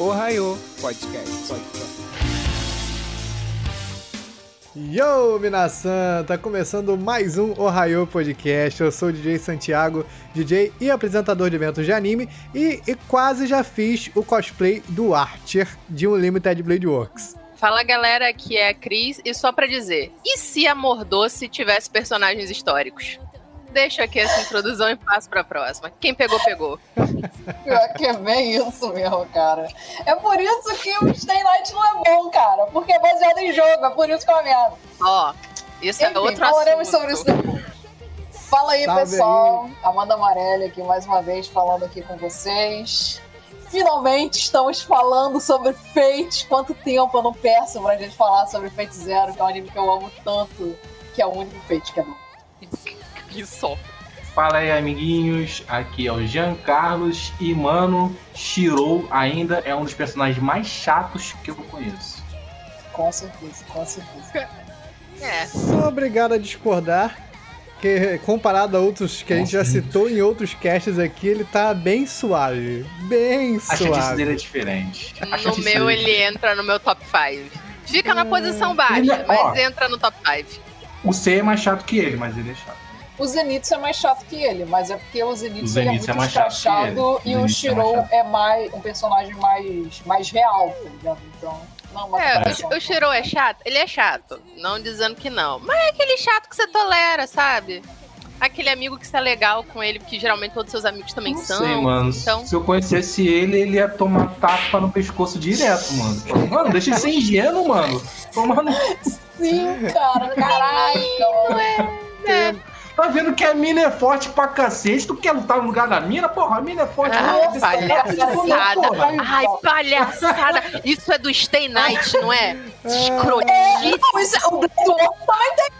Ohio Podcast. Yo, Minasan! Tá começando mais um Ohio Podcast. Eu sou o DJ Santiago, DJ e apresentador de eventos de anime, e, e quase já fiz o cosplay do Archer de Unlimited Blade Works. Fala galera, aqui é a Cris, e só pra dizer, e se a Mordoce tivesse personagens históricos? Deixa aqui essa introdução e passo pra próxima. Quem pegou, pegou. Pior que é bem isso mesmo, cara. É por isso que o Stay Night não é bom, cara. Porque é baseado em jogo, é por isso que é uma merda. Ó, isso Enfim, é outro falaremos assunto. sobre isso depois. Fala aí, Salve pessoal. Amanda Amarelli aqui mais uma vez falando aqui com vocês. Finalmente estamos falando sobre Fate. Quanto tempo eu não peço pra gente falar sobre Fate Zero, que é um anime que eu amo tanto, que é o único Fate que é bom. Isso. Fala aí, amiguinhos. Aqui é o Jean Carlos e, mano, Shirou ainda é um dos personagens mais chatos que eu conheço. Com certeza, com certeza. É, Sou obrigado a discordar, que comparado a outros que a gente já citou em outros casts aqui, ele tá bem suave. Bem A chatice suave. dele é diferente. A no meu é ele entra no meu top 5. Fica na posição Ele baixa, é- mas ó. entra no top 5. O C é mais chato que ele, mas ele é chato. O Zenitsu é mais chato que ele, mas é porque o Zenitsu, O é é muito mais chato que escrachado e O é Shirou mais chato. é mais um personagem mais, mais real, tá ligado? Então, não, É, comparação. o, o Shiro é chato? Ele é chato. Não dizendo que não. Mas é aquele chato que você tolera, sabe? Aquele amigo que está legal com ele, porque geralmente todos seus amigos também Não são. sei, mano. Então, Se eu conhecesse ele, ele ia tomar tapa no pescoço direto, mano. Mano, deixa ele ser ingênuo, mano. Tomando. Sim, cara, caralho. é. Tá vendo que a mina é forte pra cacete? Tu quer lutar no lugar da mina? Porra, a mina é forte pra Ai, cacete. palhaçada. Porra. Ai, palhaçada. Isso é do Stay Night, não é? Não, isso é- o Blade Works também tem.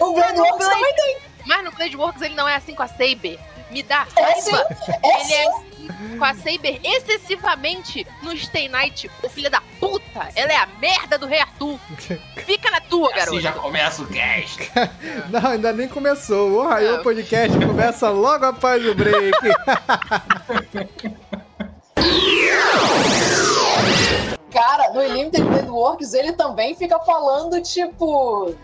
O Blade Works também tem. Mas no Blade Works ele não é assim com a Saber. Me dá É raiva. é Ele é assim com a Saber excessivamente no Stay Night. O filho da puta. Ela é a merda do Rei Arthur. Fica na tua, Assim garoto. já começa o cast. Não, ainda nem começou. O Não. Podcast começa logo após o break. Cara, no Unlimited Blade Works ele também fica falando, tipo.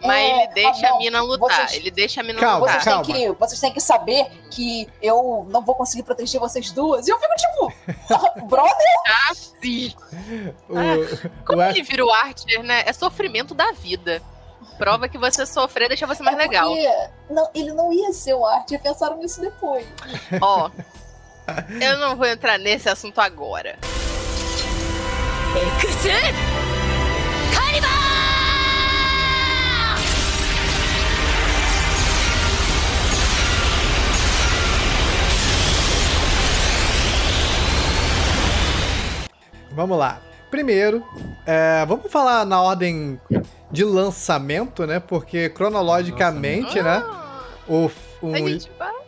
Mas é, ele deixa ah, não, a mina lutar. vocês- Ele deixa a mina Calma, lutar. Vocês calma. têm, que, vocês têm que saber que eu não vou conseguir proteger vocês duas. E eu fico tipo, brother, Ah, sim. O, Como o ele vira o Archer, né? É sofrimento da vida. Prova que você sofrer deixa você mais é legal. não, ele não ia ser o Art, pensaram nisso depois. Ó, eu não vou entrar nesse assunto agora. Vamos lá. Primeiro, é, vamos falar na ordem de lançamento, né? Porque cronologicamente, né? O, um,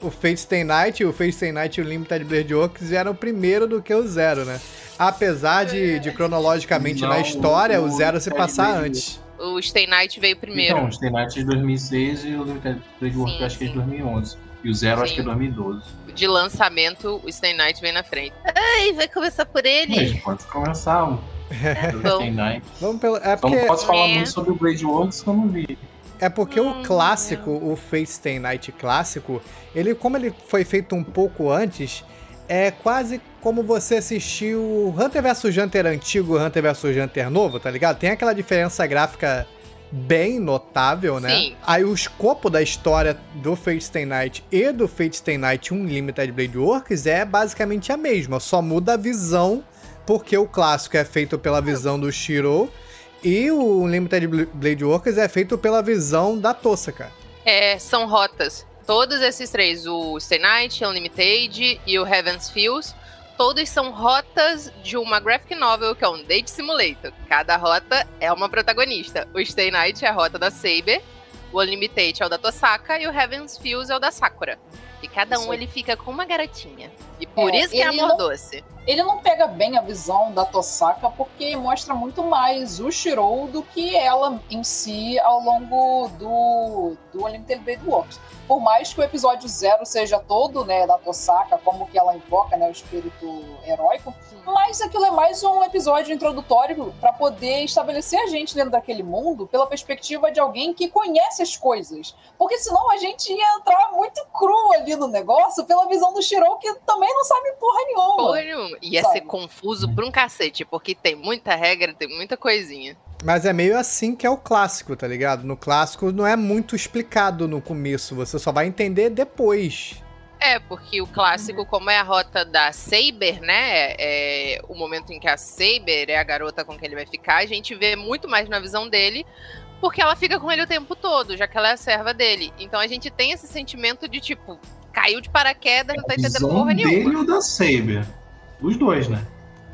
o Fate Stay Night, o Fate Stay Night e o Limited Blade Works eram primeiro do que o Zero, né? Apesar de, de cronologicamente na Não, história o o Zero se passar Blade antes. O Stay Night veio primeiro. Então, os The Night de 2006 e o Limited Blade Work Sim, eu acho que é de sim. 2011. E o Zero acho Sim. que é 2012. De lançamento, o Stay Night vem na frente. Ai, vai começar por ele. Mas pode começar o Bom, The Night. Vamos pelo, é Então porque, não posso falar É. muito sobre o Blade Works que eu não vi. é porque Hum, o clássico, o Fate Stay Night clássico, ele como ele foi feito um pouco antes, é quase como você assistir o Hunter vs Hunter antigo e Hunter vs Hunter novo, tá ligado? Tem aquela diferença gráfica bem notável, né? Sim. Aí o escopo da história do Fate Stay Night e do Fate Stay Night Unlimited Blade Works é basicamente a mesma, só muda a visão, porque o clássico é feito pela visão do Shiro e o Unlimited Bl- Blade Works é feito pela visão da Tossa, cara. é, são rotas. Todos esses três, o Stay Night, Unlimited e o Heaven's Fields, todos são rotas de uma graphic novel que é um date simulator. Cada rota é uma protagonista. O Stay Night é a rota da Saber, o Unlimited é o da Tosaka e o Heaven's Fields é o da Sakura. E cada um ele fica com uma garotinha. E por É, isso que é amor não- doce. Ele não pega bem a visão da Tosaka porque mostra muito mais o Shirou do que ela em si ao longo do, do Unlimited Blade Works. Por mais que o episódio zero seja todo né, da Tosaka, como que ela invoca né, o espírito heróico, mas aquilo é mais um episódio introdutório para poder estabelecer a gente dentro daquele mundo pela perspectiva de alguém que conhece as coisas. Porque senão a gente ia entrar muito cru ali no negócio pela visão do Shirou, que também não sabe porra nenhuma. Porra nenhuma. Ia Sabe? ser confuso pra um cacete, porque tem muita regra, tem muita coisinha. Mas é meio assim que é o clássico, tá ligado? No clássico não é muito explicado no começo, você só vai entender depois. É, porque o clássico, como é a rota da Saber, né? É o momento em que a Saber é a garota com quem ele vai ficar, a gente vê muito mais na visão dele, porque ela fica com ele o tempo todo, já que ela é a serva dele. Então a gente tem esse sentimento de tipo, caiu de paraquedas, não tá entendendo porra dele nenhuma. ou da Saber? Os dois, né?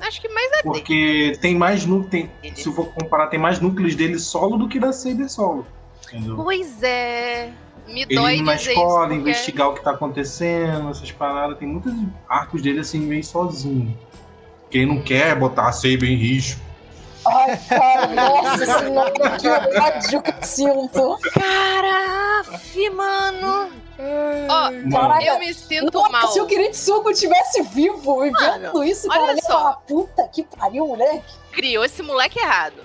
Acho que mais é dele. Porque tem mais núcleos. Se eu for comparar, tem mais núcleos dele solo do que da Saber solo. Entendeu? Pois é. Me Ele dói ir na dizer escola, porque- investigar o que tá acontecendo, essas paradas. Tem muitos arcos dele assim, meio sozinho. Quem não quer botar a Saber em risco. Ai, cara, nossa senhora, que ódio que eu sinto. Cara, mano. Ó, Caraca, eu me sinto Nossa, mal. se o Kiritsuko tivesse vivo e vendo isso, olha cara, só. falar, puta que pariu, moleque. criou esse moleque errado.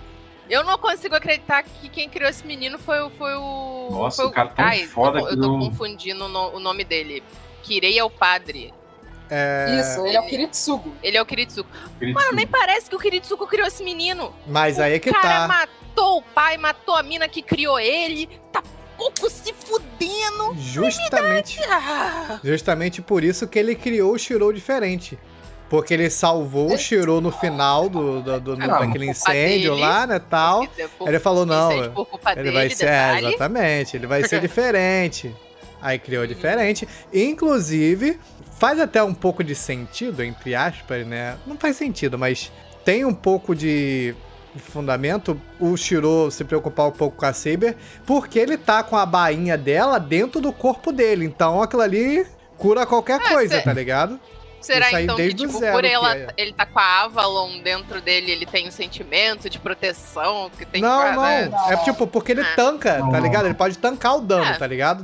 Eu não consigo acreditar que quem criou esse menino foi, o- foi o. Nossa, foi o cara tão Ai, foda eu, tô- que eu tô confundindo o, no- o nome dele. Kirei é o padre. É, Isso, ele é o Kiritsuko. Ele é o Kiritsuko. ele- Mano, nem parece que o Kiritsuko criou esse menino. Mas aí é que o cara tá. matou o pai, matou a mina que criou ele. Tá pouco se fudendo. Justamente, Ah, justamente por isso que ele criou o Shirou diferente. Porque ele salvou o Shirou no final do, do, do- Ah, daquele incêndio dele. lá, né, tal. Ele falou, não, ele dele, vai ser, é, detalhe. exatamente, ele vai ser diferente. Aí criou diferente. Inclusive, faz até um pouco de sentido, entre aspas, né? Não faz sentido, mas tem um pouco de fundamento o Shiro se preocupar um pouco com a Saber, porque ele tá com a bainha dela dentro do corpo dele. Então aquilo ali cura qualquer Ah, coisa, cê- tá ligado? Será então que, tipo, zero por que ela, é. ele tá com a Avalon dentro dele, ele tem um sentimento de proteção que tem não, que não. né? É tipo, porque ele Ah. tanca, tá ligado? Ele pode tancar o dano, É. tá ligado?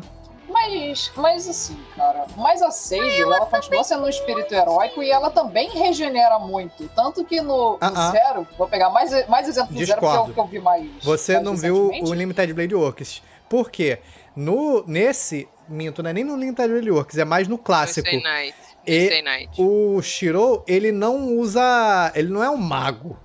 Mas, mas assim, cara, mas a Sage, ela, continua sendo um espírito heróico e ela também regenera muito. Tanto que no, no Ah, ah. Zero, vou pegar mais, mais exemplo do Zero, porque é o que eu vi mais. Você mais não viu o Limited Blade Works. Por quê? No, nesse, minto, não é nem no Limited Blade Works, é mais no clássico. Night. E Night. O Shiro, ele não usa. Ele não é um mago,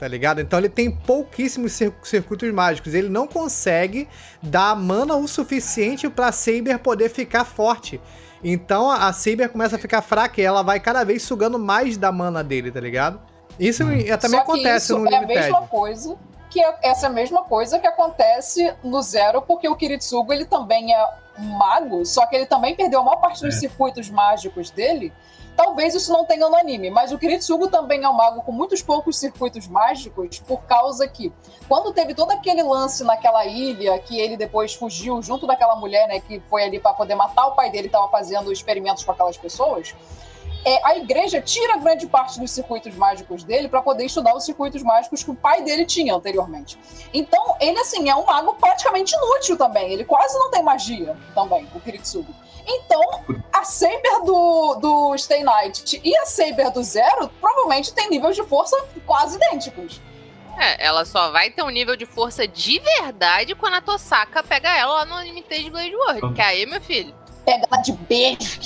tá ligado? Então ele tem pouquíssimos cir- circuitos mágicos. Ele não consegue dar mana o suficiente pra Saber poder ficar forte. Então a Saber começa a ficar fraca e ela vai cada vez sugando mais da mana dele, tá ligado? Isso Hum. também Só que acontece isso no é a Limited. mesma coisa que é essa mesma coisa que acontece no Zero, porque o Kiritsugo ele também é um mago, só que ele também perdeu a maior parte dos É. circuitos mágicos dele. Talvez isso não tenha no anime, mas o Kiritsugo também é um mago com muitos poucos circuitos mágicos, por causa que, quando teve todo aquele lance naquela ilha, que ele depois fugiu junto daquela mulher, né, que foi ali para poder matar o pai dele, estava fazendo experimentos com aquelas pessoas, é, a igreja tira grande parte dos circuitos mágicos dele para poder estudar os circuitos mágicos que o pai dele tinha anteriormente. Então, ele, assim, é um mago praticamente inútil também. Ele quase não tem magia também, o Kiritsugo. Então, a Saber do, do Stay Night e a Saber do Zero provavelmente tem níveis de força quase idênticos. É, ela só vai ter um nível de força de verdade quando a Tosaka pega ela lá no Limited Blade World. Que aí, meu filho. Pega ela de beijo.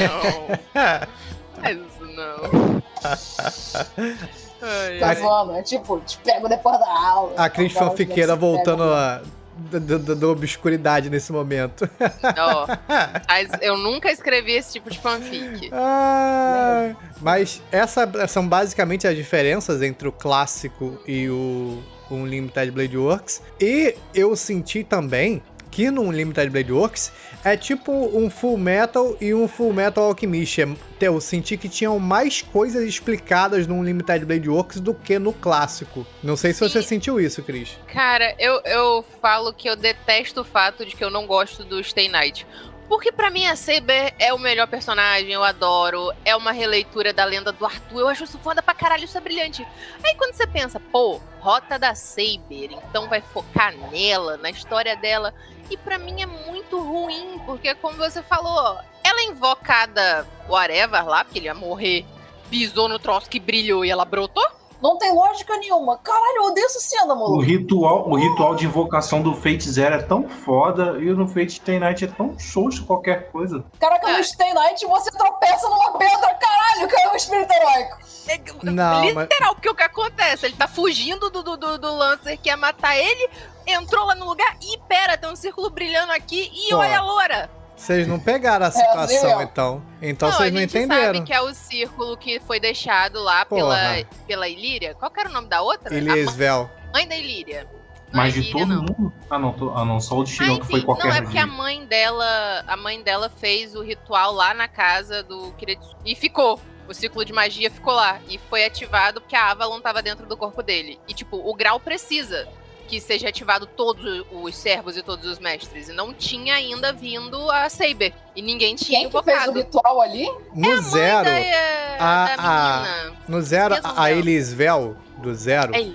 Não. Faz isso não. Ai, Tá ai. zoando. É tipo, te pego depois da aula. A Cris fanfiqueira voltando a, da, da- da obscuridade nesse momento. Ó, mas eu nunca escrevi esse tipo de fanfic. Ah, mas essa são basicamente as diferenças entre o clássico e o Unlimited Blade Works. E eu senti também que no Unlimited Blade Works é tipo um Full Metal e um Full Metal Alchemist. É- Eu senti que tinham mais coisas explicadas no Unlimited Blade Works do que no clássico. Não sei se você Sim. sentiu isso, Cris. Cara, eu, eu falo que eu detesto o fato de que eu não gosto do Stay Night. Porque pra mim a Saber é o melhor personagem, eu adoro. É uma releitura da lenda do Arthur. Eu acho isso foda pra caralho, isso é brilhante. Aí quando você pensa, pô, rota da Saber, então vai focar nela, na história dela. E pra mim é muito ruim, porque como você falou, ela é invocada whatever lá, porque ele ia morrer, pisou no troço que brilhou e ela brotou. Não tem lógica nenhuma. Caralho, eu odeio essa cena, O maluco. ritual, o ritual de invocação do Fate Zero é tão foda e no Fate Stay Night é tão xoxo qualquer coisa. Caraca, É. no Stay Night você tropeça numa pedra, caralho, caiu o espírito heróico. Não, mas- Literal, porque o que acontece? Ele tá fugindo do, do, do, do Lancer que ia matar ele, entrou lá no lugar e pera, tem um círculo brilhando aqui e Pô. olha a loura. Vocês não pegaram a situação, eu. então. Então não, vocês a não gente entenderam. sabe que é o círculo que foi deixado lá pela, Porra. pela Ilíria. Qual que era o nome da outra? A Eliesvel. mãe da Ilíria. Não Mas é de Ilíria, todo não. mundo? Ah não, tô- ah, não só o de Ah, que foi qualquer não, é um porque a mãe dela, a mãe dela fez o ritual lá na casa do Kiretsu. E ficou. O ciclo de magia ficou lá. E foi ativado porque a Avalon tava dentro do corpo dele. E, tipo, o grau precisa que seja ativado todos os servos e todos os mestres. E não tinha ainda vindo a Saber. E ninguém tinha Quem que fez o invocado. ritual ali? No É zero, da, a- da a- no zero, Esqueço a dela. Eliesvel, do zero, É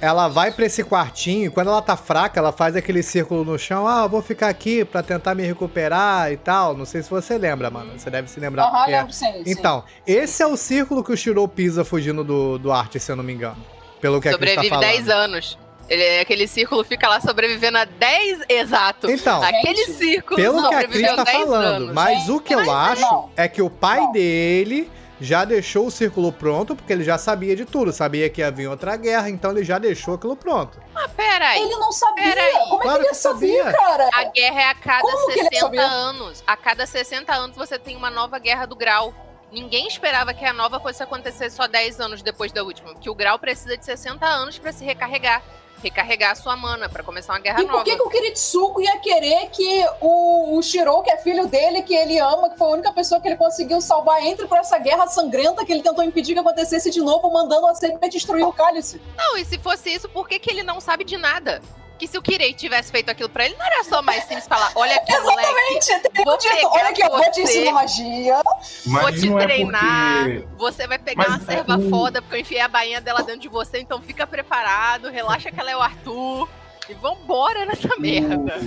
ela vai pra esse quartinho e quando ela tá fraca, ela faz aquele círculo no chão. Ah, eu vou ficar aqui pra tentar me recuperar e tal. Não sei se você lembra, mano. Você deve se lembrar. Porque é. lembro sim, sim. Então, esse é o círculo que o Shiro pisa fugindo do, do arte, se eu não me engano. Pelo que a Cris tá Sobrevive falando. 10 anos. Ele, aquele círculo fica lá sobrevivendo há 10 exato. Então, Aquele Gente, círculo pelo que a Cris tá 10 falando. anos. Mas o que eu acho não. é que o pai Não. dele já deixou o círculo pronto, porque ele já sabia de tudo. Sabia que ia vir outra guerra, então ele já deixou aquilo pronto. Ah, peraí. Ele não sabia. Peraí. Como é Claro que ele que sabia, sabia. cara? A guerra é a cada Como que ele 60 sabia? anos. A cada 60 anos você tem uma nova guerra do grau. Ninguém esperava que a nova fosse acontecer só 10 anos depois da última. Que o grau precisa de 60 anos pra se recarregar. Recarregar a sua mana pra começar uma guerra E por nova. que, que o Kiritsuko ia querer que o, o Shiro, que é filho dele, que ele ama, que foi a única pessoa que ele conseguiu salvar, entre pra essa guerra sangrenta que ele tentou impedir que acontecesse de novo, mandando a Saber destruir o cálice? Não, e se fosse isso, por que, que ele não sabe de nada? Que se o Kirei tivesse feito aquilo pra ele, não era só mais simples falar: olha aqui, moleque, Exatamente! Teria Vou dito, olha aqui, eu vou te ensinar magia. Mas vou te não é treinar. porque. Você vai pegar Mas uma é serva foda, porque eu enfiei a bainha dela dentro de você, então fica preparado, relaxa que ela é o Arthur. E vambora nessa merda.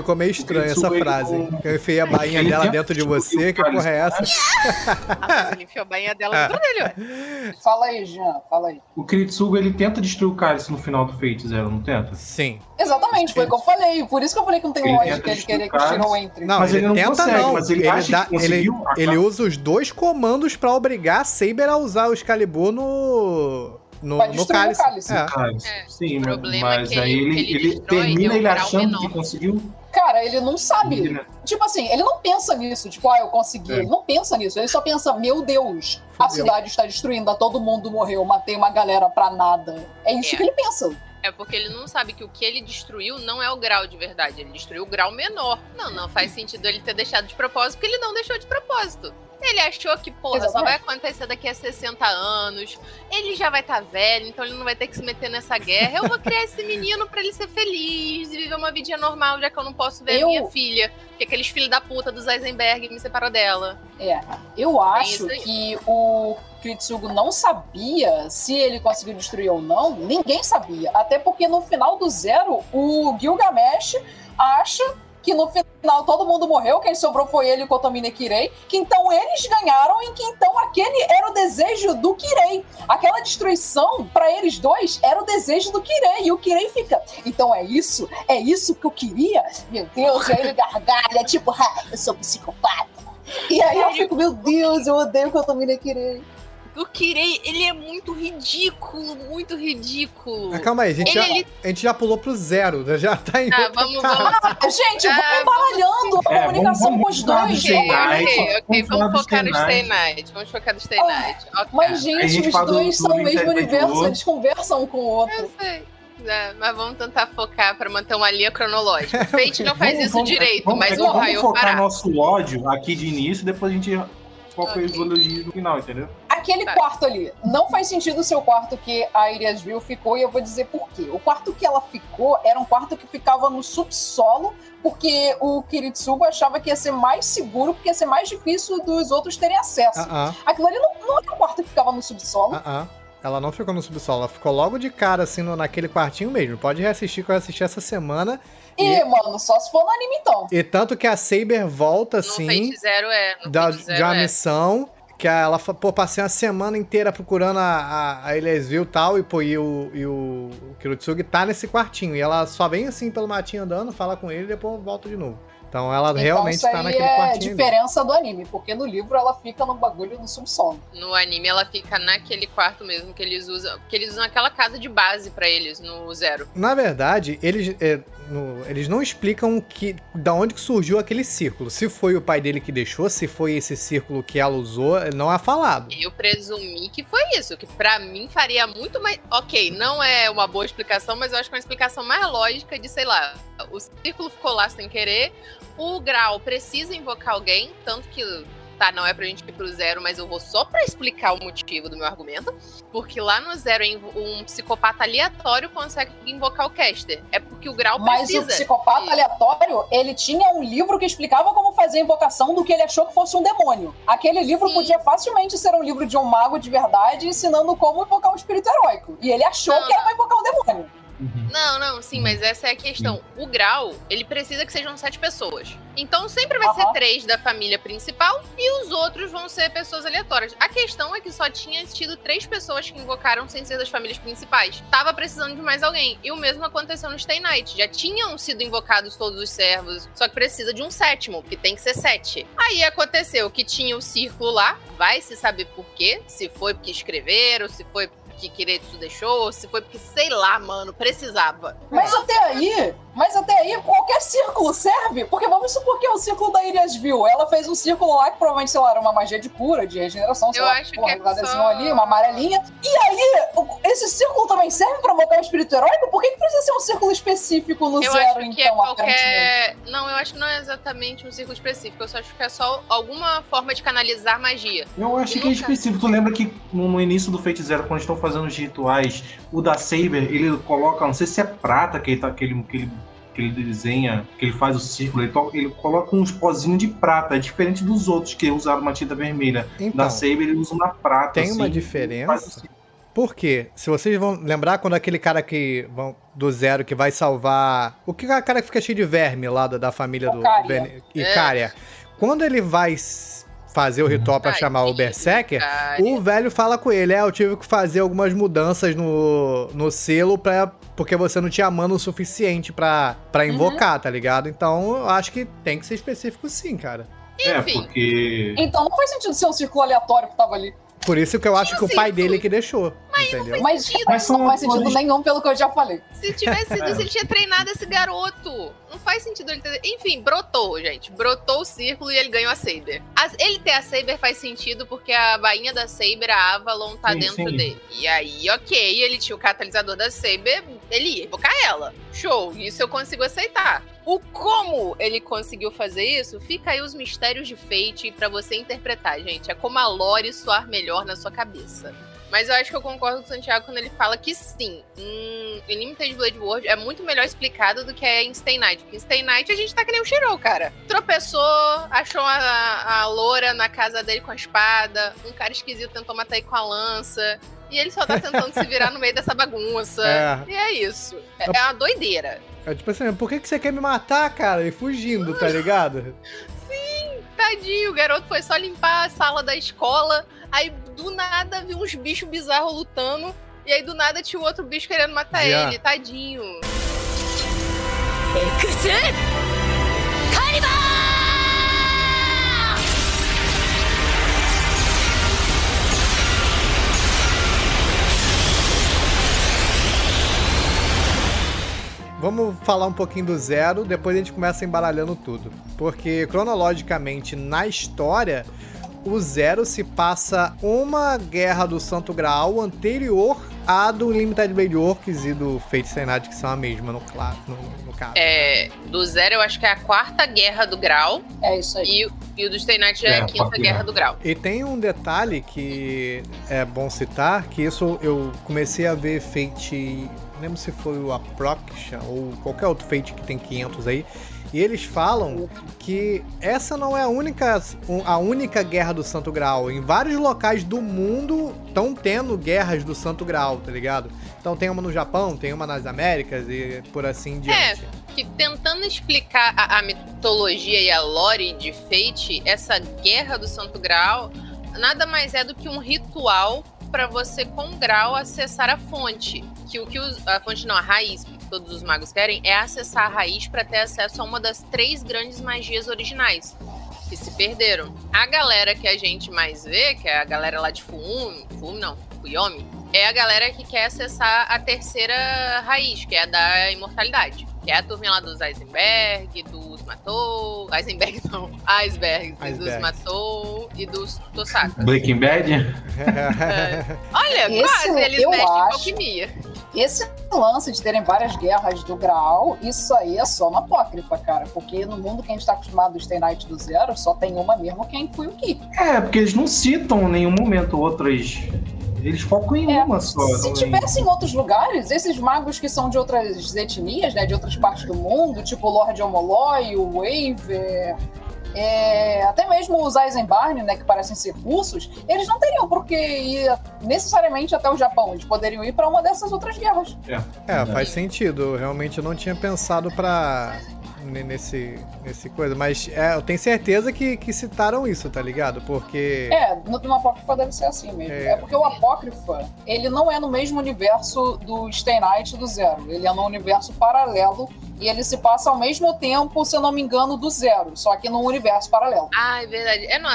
Ficou meio estranha essa ele frase. não- Eu enfiei a bainha Ele dela dentro de você, que porra é essa? Ah, ele enfiou a bainha dela dentro dele. Fala aí, Jean, fala aí. O Kiritsugo ele tenta destruir o cálice no final do Fate Zero, não tenta? Sim. Exatamente, foi o que eu falei. Por isso que eu falei que não tem Ele lógica ele querer que o. Shiro entre. Não, Mas ele, ele não tenta consegue, não. mas ele acha dá- que ele, ele usa os dois comandos pra obrigar a Saber a usar o Excalibur no. No, Vai no destruir o cálice. cálice. É. Cálice. É, Sim, o problema mas é que aí ele- ele, que ele ele termina ele achando menor. que conseguiu. Cara, ele não sabe. né? Tipo assim, ele não pensa nisso. Tipo, ah, eu consegui. É. Ele não pensa nisso. Ele só pensa, meu Deus, a cidade está destruindo, todo mundo morreu, matei uma galera pra nada. É isso É. que ele pensa. É porque ele não sabe que o que ele destruiu não é o grau de verdade. Ele destruiu o grau menor. Não, não faz sentido ele ter deixado de propósito, porque ele não deixou de propósito. Ele achou que, porra, só vai acontecer daqui a 60 anos. Ele já vai estar velho, então ele não vai ter que se meter nessa guerra. Eu vou criar esse menino pra ele ser feliz e viver uma vida normal, já que eu não posso ver Eu- a minha filha. Porque aqueles filhos da puta do Heisenberg me separou dela. É. Eu acho isso aí. que o Kiritsugo não sabia se ele conseguiu destruir ou não. Ninguém sabia. Até porque no final do zero, o Gilgamesh acha que no final todo mundo morreu, quem sobrou foi ele e o Kotomine Kirei, que então eles ganharam e que então aquele era o desejo do Kirei. Aquela destruição, pra eles dois, era o desejo do Kirei. E o Kirei fica, então é isso? É isso que eu queria? Meu Deus, aí ele gargalha, tipo, "Ha, eu sou psicopata. E aí eu fico, meu Deus, eu odeio o Kotomine Kirei. O Kirei, ele é muito ridículo, muito ridículo. Mas calma aí, a gente, Ele- já, ele- a gente já pulou pro zero. Já tá em. Tá, vamos, vamos. Ah, gente, Ah, vamos embaralhando a É, comunicação vamos- com os vamos falar dois. do Ok, ok, ok. Vamos Vamos focar no Stay Night. Vamos focar no Stay Ah, Night. Ok. Mas, A gente, gente os dois do são o mesmo universo, eles conversam um com o outro. Eu sei. É, mas vamos tentar focar pra manter uma linha cronológica. Fate não faz Vamos- isso vamos- direito, vamos- mas o vamos Raio focar fará. nosso ódio aqui de início, depois a gente foca Ok. os elogios no final, entendeu? Aquele Tá. quarto ali, não faz sentido ser o quarto que a Irias viu ficou, e eu vou dizer por quê. O quarto que ela ficou era um quarto que ficava no subsolo, porque o Kiritsuba achava que ia ser mais seguro, porque ia ser mais difícil dos outros terem acesso. Ah, ah, Aquilo ali não, não era um quarto que ficava no subsolo. ah, ah. Ela não ficou no subsolo, ela ficou logo de cara, assim, no- naquele quartinho mesmo. Pode reassistir que eu assisti essa semana. E, E- mano, só se for no anime então. E tanto que a Saber volta, No assim, Fate Zero é. No da, de uma é. missão. Que ela, pô, passei uma semana inteira procurando a, a, a Elesville e tal, e, pô, e o, e o, o Kirutsugi tá nesse quartinho. E ela só vem assim pelo matinho andando, fala com ele e depois volta de novo. Então ela então realmente isso aí tá naquele é quartinho. ali. diferença do anime, porque no livro ela fica no bagulho no subsolo. No anime ela fica naquele quarto mesmo que eles usam. Que eles usam aquela casa de base pra eles no Zero. Na verdade, eles, é, no- eles não explicam que, da onde que surgiu aquele círculo. Se foi o pai dele que deixou, se foi esse círculo que ela usou, não é falado. Eu presumi que foi isso, que pra mim faria muito mais. Ok, não é uma boa explicação, mas eu acho que é uma explicação mais lógica de, sei lá, o círculo ficou lá sem querer, o grau precisa invocar alguém, tanto que. Tá, não é pra gente ir pro zero, mas eu vou só pra explicar o motivo do meu argumento. Porque lá no zero, um psicopata aleatório consegue invocar o caster. É porque o grau Mas precisa. o psicopata aleatório, ele tinha um livro que explicava como fazer a invocação do que ele achou que fosse um demônio. Aquele livro Sim. podia facilmente ser um livro de um mago de verdade ensinando como invocar um espírito heróico. E ele achou Não, que era pra invocar um demônio. Uhum. Não, não, sim, mas essa é a questão. O grau, ele precisa que sejam sete pessoas. Então sempre vai ser Aham. três da família principal e os outros vão ser pessoas aleatórias. A questão é que só tinha tido três pessoas que invocaram sem ser das famílias principais. Tava precisando de mais alguém. E o mesmo aconteceu no Stay Night. Já tinham sido invocados todos os servos, só que precisa de um sétimo, que tem que ser sete. Aí aconteceu que tinha o círculo lá, vai se saber por quê, se foi porque escreveram, se foi que Kiretsu deixou, se foi porque, sei lá, mano, precisava. Mas até aí, mas até aí, qualquer círculo serve. Porque vamos supor que é o círculo da Irias viu. Ela fez um círculo lá que provavelmente, sei lá, era uma magia de cura, de regeneração, sei Eu lá, acho que porra, é um só- ali, uma amarelinha. E aí, o- esse círculo também serve pra invocar um espírito heróico? Por que, que precisa ser um círculo específico no Eu zero, acho que então, é aparentemente? qualquer. Não, eu acho que não é exatamente um círculo específico. Eu só acho que é só alguma forma de canalizar magia. Eu acho que é específico. Tu lembra que no, no início do Fate Zero, quando estão fazendo os rituais, o da Saber, ele coloca, não sei se é prata que ele, tá, que ele, que ele, que ele desenha, que ele faz o círculo, ele, ele coloca uns pozinhos de prata, é diferente dos outros que usaram uma tinta vermelha. Então, da Saber ele usa uma prata. tem uma assim, diferença. faz o círculo. Por quê? Se vocês vão lembrar quando aquele cara que vão do zero que vai salvar. O que é o cara que fica cheio de verme lá da, da família do Icária. Ben- Icária. Quando ele vai fazer o ritual pra chamar o Berserker, o velho fala com ele: É, eu tive que fazer algumas mudanças no, no selo pra, porque você não tinha mana o suficiente pra, pra invocar, tá ligado? Então eu acho que tem que ser específico sim, cara. É, Enfim. porque. Então não faz sentido ser um círculo aleatório que tava ali. Por isso que eu acho que o um pai círculo. dele que deixou. entendeu? Mas, sentido. Mas não faz sentido nenhum pelo que eu já falei. Se tivesse sido, É. se ele tinha treinado esse garoto. Não faz sentido ele ter. Enfim, brotou, gente. Brotou o círculo e ele ganhou a Saber. As- ele ter a Saber faz sentido porque a bainha da Saber, a Avalon, tá Sim, dentro sim. dele. E aí, ok, ele tinha o catalisador da Saber, ele ia invocar ela. Show, isso eu consigo aceitar. O como ele conseguiu fazer isso, fica aí os mistérios de Fate pra você interpretar, gente. É como a lore soar melhor na sua cabeça. Mas eu acho que eu concordo com o Santiago quando ele fala que sim, em Limited Blade World é muito melhor explicado do que é em Stay Night. Porque em Stay Night a gente tá que nem o Shirou, cara. Tropeçou, achou a, a loura na casa dele com a espada, um cara esquisito tentou matar ele com a lança. E ele só tá tentando se virar no meio dessa bagunça. É. E é isso. É, é uma doideira. É tipo assim, por que, que você quer me matar, cara? E fugindo, tá ligado? Tadinho, o garoto foi só limpar a sala da escola. Aí do nada viu uns bichos bizarros lutando. E aí do nada tinha o outro bicho querendo matar Já. ele. Tadinho. Vamos falar um pouquinho do zero, depois a gente começa embaralhando tudo. Porque, cronologicamente, na história, o zero se passa uma guerra do Santo Graal anterior a do Limited Blade Works e do Fate Stay Night, que são a mesma no, no, no caso. É, do Zero eu acho que é a quarta guerra do grau. É isso aí. E, e o do Stay Night já é, É, a quinta guerra do grau. E tem um detalhe que é bom citar, que isso eu comecei a ver Fate, lembro se foi o Aproxion ou qualquer outro Fate que tem 500 aí, e eles falam que essa não é a única, a única guerra do Santo Graal. Em vários locais do mundo estão tendo guerras do Santo Graal, tá ligado? Então tem uma no Japão, tem uma nas Américas e por assim diante. Que tentando explicar a, a mitologia e a lore de Fate, essa guerra do Santo Graal nada mais é do que um ritual para você com grau acessar a fonte. Que o que os- a fonte não, a raiz, que todos os magos querem é acessar a raiz para ter acesso a uma das três grandes magias originais que se perderam. A galera que a gente mais vê, que é a galera lá de Fume, Fume não, Fuyomi, é a galera que quer acessar a terceira raiz, que é a da imortalidade. Que é a turminha lá dos Eisenberg, dos Matou. Eisenberg não. Iceberg, dos Icebergs. Matou e dos Tosaka. Breaking Bad? Olha, Esse quase eles mexem com alquimia. Esse lance de terem várias guerras do grau, isso aí é só uma apócrifa, cara. Porque no mundo que a gente tá acostumado do Stay Night do Zero, só tem uma mesmo quem foi o Ki. É, porque eles não citam em nenhum momento outras. Eles focam em É, uma só. Se em- tivesse em outros lugares, esses magos que são de outras etnias, né, de outras partes do mundo, tipo o Lord Omoloi, o Waver, é, até mesmo os Eisenbarn, né, que parecem ser russos, eles não teriam por que ir necessariamente até o Japão. Eles poderiam ir para uma dessas outras guerras. É, faz sentido. Eu realmente não tinha pensado pra. ne- Nesse, nesse coisa, mas é, eu tenho certeza que, que citaram isso, tá ligado? Porque. É, no, no Apócrifa deve ser assim mesmo. É. É. porque o Apócrifa, ele não é no mesmo universo do Stay Night do Zero. Ele é no universo paralelo e ele se passa ao mesmo tempo, se eu não me engano, do Zero, só que num universo paralelo. Ah, é verdade. É no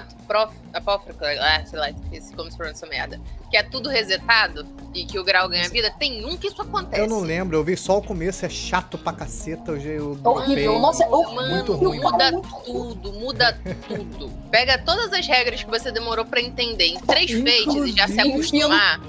apócrifo, ah, sei lá, como se pronuncia essa merda. Que é tudo resetado e que o grau ganha vida. Tem um que isso acontece. Eu não lembro, eu vi só o começo, é chato pra caceta. Eu, eu Horrível, dropei. nossa, é Mano, muito ruim. muda tudo, muda tudo. Pega todas as regras que você demorou pra entender em três vezes e já se Inclusive, acostumar.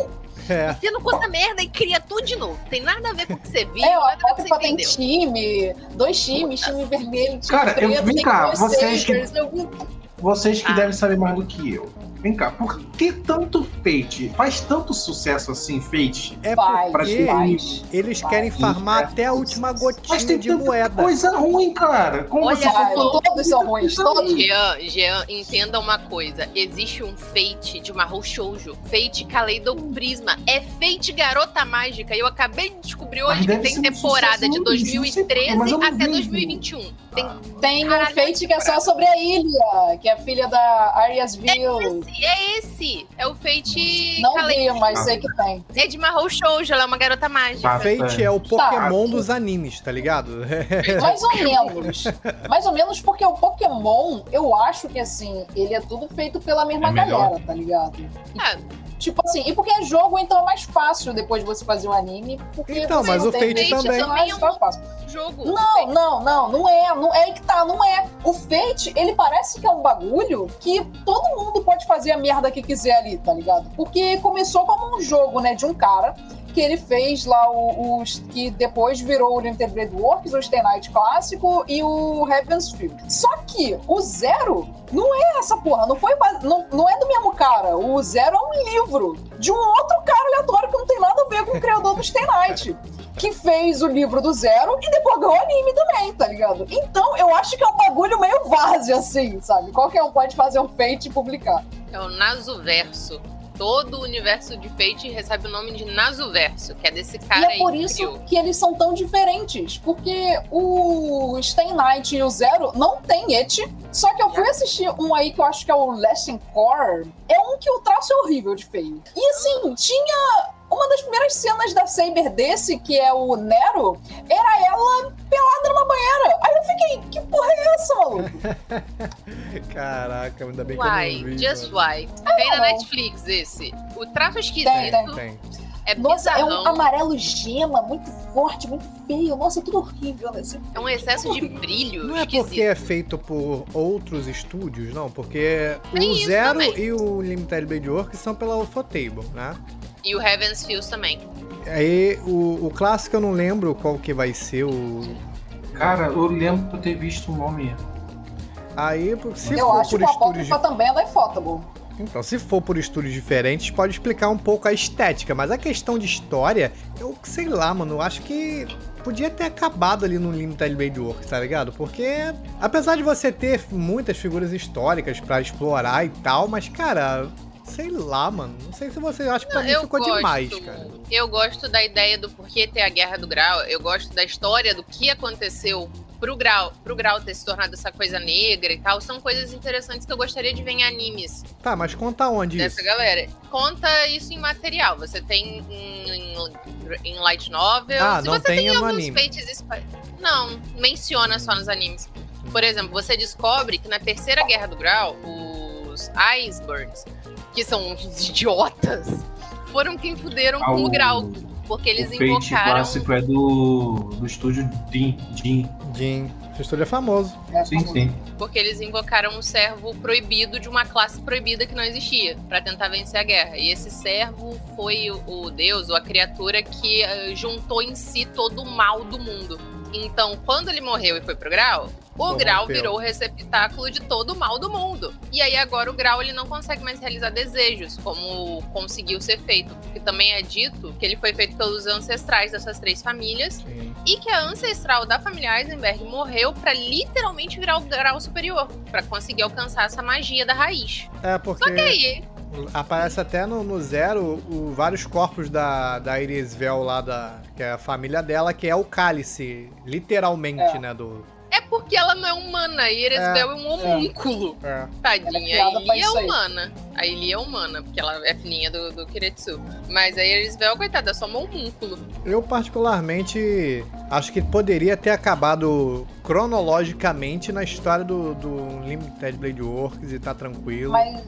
É. Você não custa merda e cria tudo de novo. Tem nada a ver com o que você viu, É, o nada a ver com o que Apócrifa você tem time, dois times, time vermelho, time Cara, eu- preto, vem tem cá, vocês que- eu- Vocês que Ah. devem saber mais do que eu. Vem cá, por que tanto Fate? Faz tanto sucesso assim, Fate? É Faz, porque faz. eles Faz. querem farmar É. até a última Mas gotinha tem de tanta moeda. coisa ruim, cara. Como Olha, você falou? todos são ruins, todos. Jean, Jean, entenda uma coisa. Existe um Fate de Mahou Shoujo. Fate Kaleido Prisma. É Fate Garota Mágica. E eu acabei de descobrir Mas hoje que tem temporada de no início, 2013 mas eu não até vi. 2021. Tem Tem um Fate que é só sobre a ilha, que é filha da Ariasville. Esse, é esse. É o Fate Não Kaleido. vi, mas sei que tem. É de Mahou Shoujo, ela é uma garota mágica. Ah, Fate é. o Pokémon Tá. dos animes, tá ligado? Mais ou menos. Mais ou menos porque o Pokémon, eu acho que assim, ele é tudo feito pela mesma É galera, tá ligado? E, Ah. Tipo assim, e porque é jogo, então é mais fácil depois de você fazer o anime. Porque Então, você mas não o tem Fate Fate, também. então é mais fácil. Jogo. Não, não, não, não é, não é aí que tá, não é. O Fate, ele parece que é um bagulho que todo mundo pode fazer a merda que quiser ali, tá ligado? Porque começou como um jogo, né, de um cara que ele fez lá o- os que depois virou o Limited Works, o Stay Night clássico e o Heaven's Field. Só que o Zero não é essa porra, não foi não, não é do mesmo cara. O Zero é um livro de um outro cara aleatório que não tem nada a ver com o criador do Stay Night que fez o livro do zero e depois ganhou anime também, tá ligado? Então eu acho que é um bagulho meio várzea, assim, sabe? Qualquer um pode fazer um feito e publicar. É o Nazuverso. Todo o universo de Fate recebe o nome de Nazuverso, que é desse cara e é por que isso criou. que eles são tão diferentes. Porque o Stay Night e o Zero não tem eti. Só que eu fui assistir um aí que eu acho que é o Lesson Core. É um que o traço é horrível de feio. E assim, tinha. Uma das primeiras cenas da Saber desse, que é o Nero, era ela pelada numa banheira. Aí eu fiquei, que porra é essa, maluco? Caraca, ainda bem que eu não Why? vi. Just mano. why. Tem na não. Netflix esse. O traço esquisito Tem, tem. Tem. é Nossa, é um amarelo gema, muito forte, muito feio. Nossa, tudo horrível, né? É um excesso de brilho Não é esquisito. porque é feito por outros estúdios, não. Porque Tem o Zero também. e o Limited Blade Works são pela Ufotable, né? E o Heaven's Fuse também. Aí o, o clássico eu não lembro qual que vai ser o. Cara, eu lembro de ter visto o nome. Aí, se Eu for acho por que o estúdios. Também é da Ifotable. Então, se for por estúdios diferentes, pode explicar um pouco a estética, mas a questão de história, eu sei lá, mano, eu acho que podia ter acabado ali no Limited Blade Works, tá ligado? Porque, apesar de você ter muitas figuras históricas pra explorar e tal, mas, cara, sei lá, mano, não sei se você acha que pra mim ficou gosto, demais, cara. Eu gosto da ideia do porquê ter a Guerra do Grau. Eu gosto da história do que aconteceu pro Grau, pro Grau ter se tornado essa coisa negra e tal. São coisas interessantes que eu gostaria de ver em animes Tá, mas conta onde dessa isso? galera. Conta isso em material. Você tem em, em- em light novel. Ah, Se não você tem tem alguns anime. feitos espa- Não, menciona só nos animes. Por exemplo, você descobre que na terceira Guerra do Grau, os Icebergs, que são uns idiotas, foram quem fuderam Ah, com o o- Grau. Porque eles o invocaram. clássico é do, do estúdio Din. Din. Jim, esse estúdio é famoso. né, Sim, sim. Porque eles invocaram um servo proibido de uma classe proibida que não existia, pra tentar vencer a guerra. E esse servo foi o, o deus, ou a criatura que eh, juntou em si todo o mal do mundo. Então, quando ele morreu e foi pro Grau, o. Grau virou o receptáculo de todo o mal do mundo. E aí agora o Grau ele não consegue mais realizar desejos, como conseguiu ser feito. Porque também é dito que ele foi feito pelos ancestrais dessas três famílias Sim. e que a ancestral da família Eisenberg morreu pra literalmente virar o grau superior, pra conseguir alcançar essa magia da raiz. É, porque E aí, aparece até no, no Zero o, vários corpos da, da Iris Vel lá, da, que é a família dela, que é o cálice, literalmente, É. né, do... é porque ela não é humana, e Eresbel é, um homúnculo. É. Ela é Tadinha, criada a Ilia é humana. A Ilia é humana, porque ela é filhinha do, do Kiretsu. Mas a Eresbel, coitada, é só um homúnculo. Eu, particularmente, acho que poderia ter acabado cronologicamente na história do, do Limited Blade Works e tá tranquilo, Mas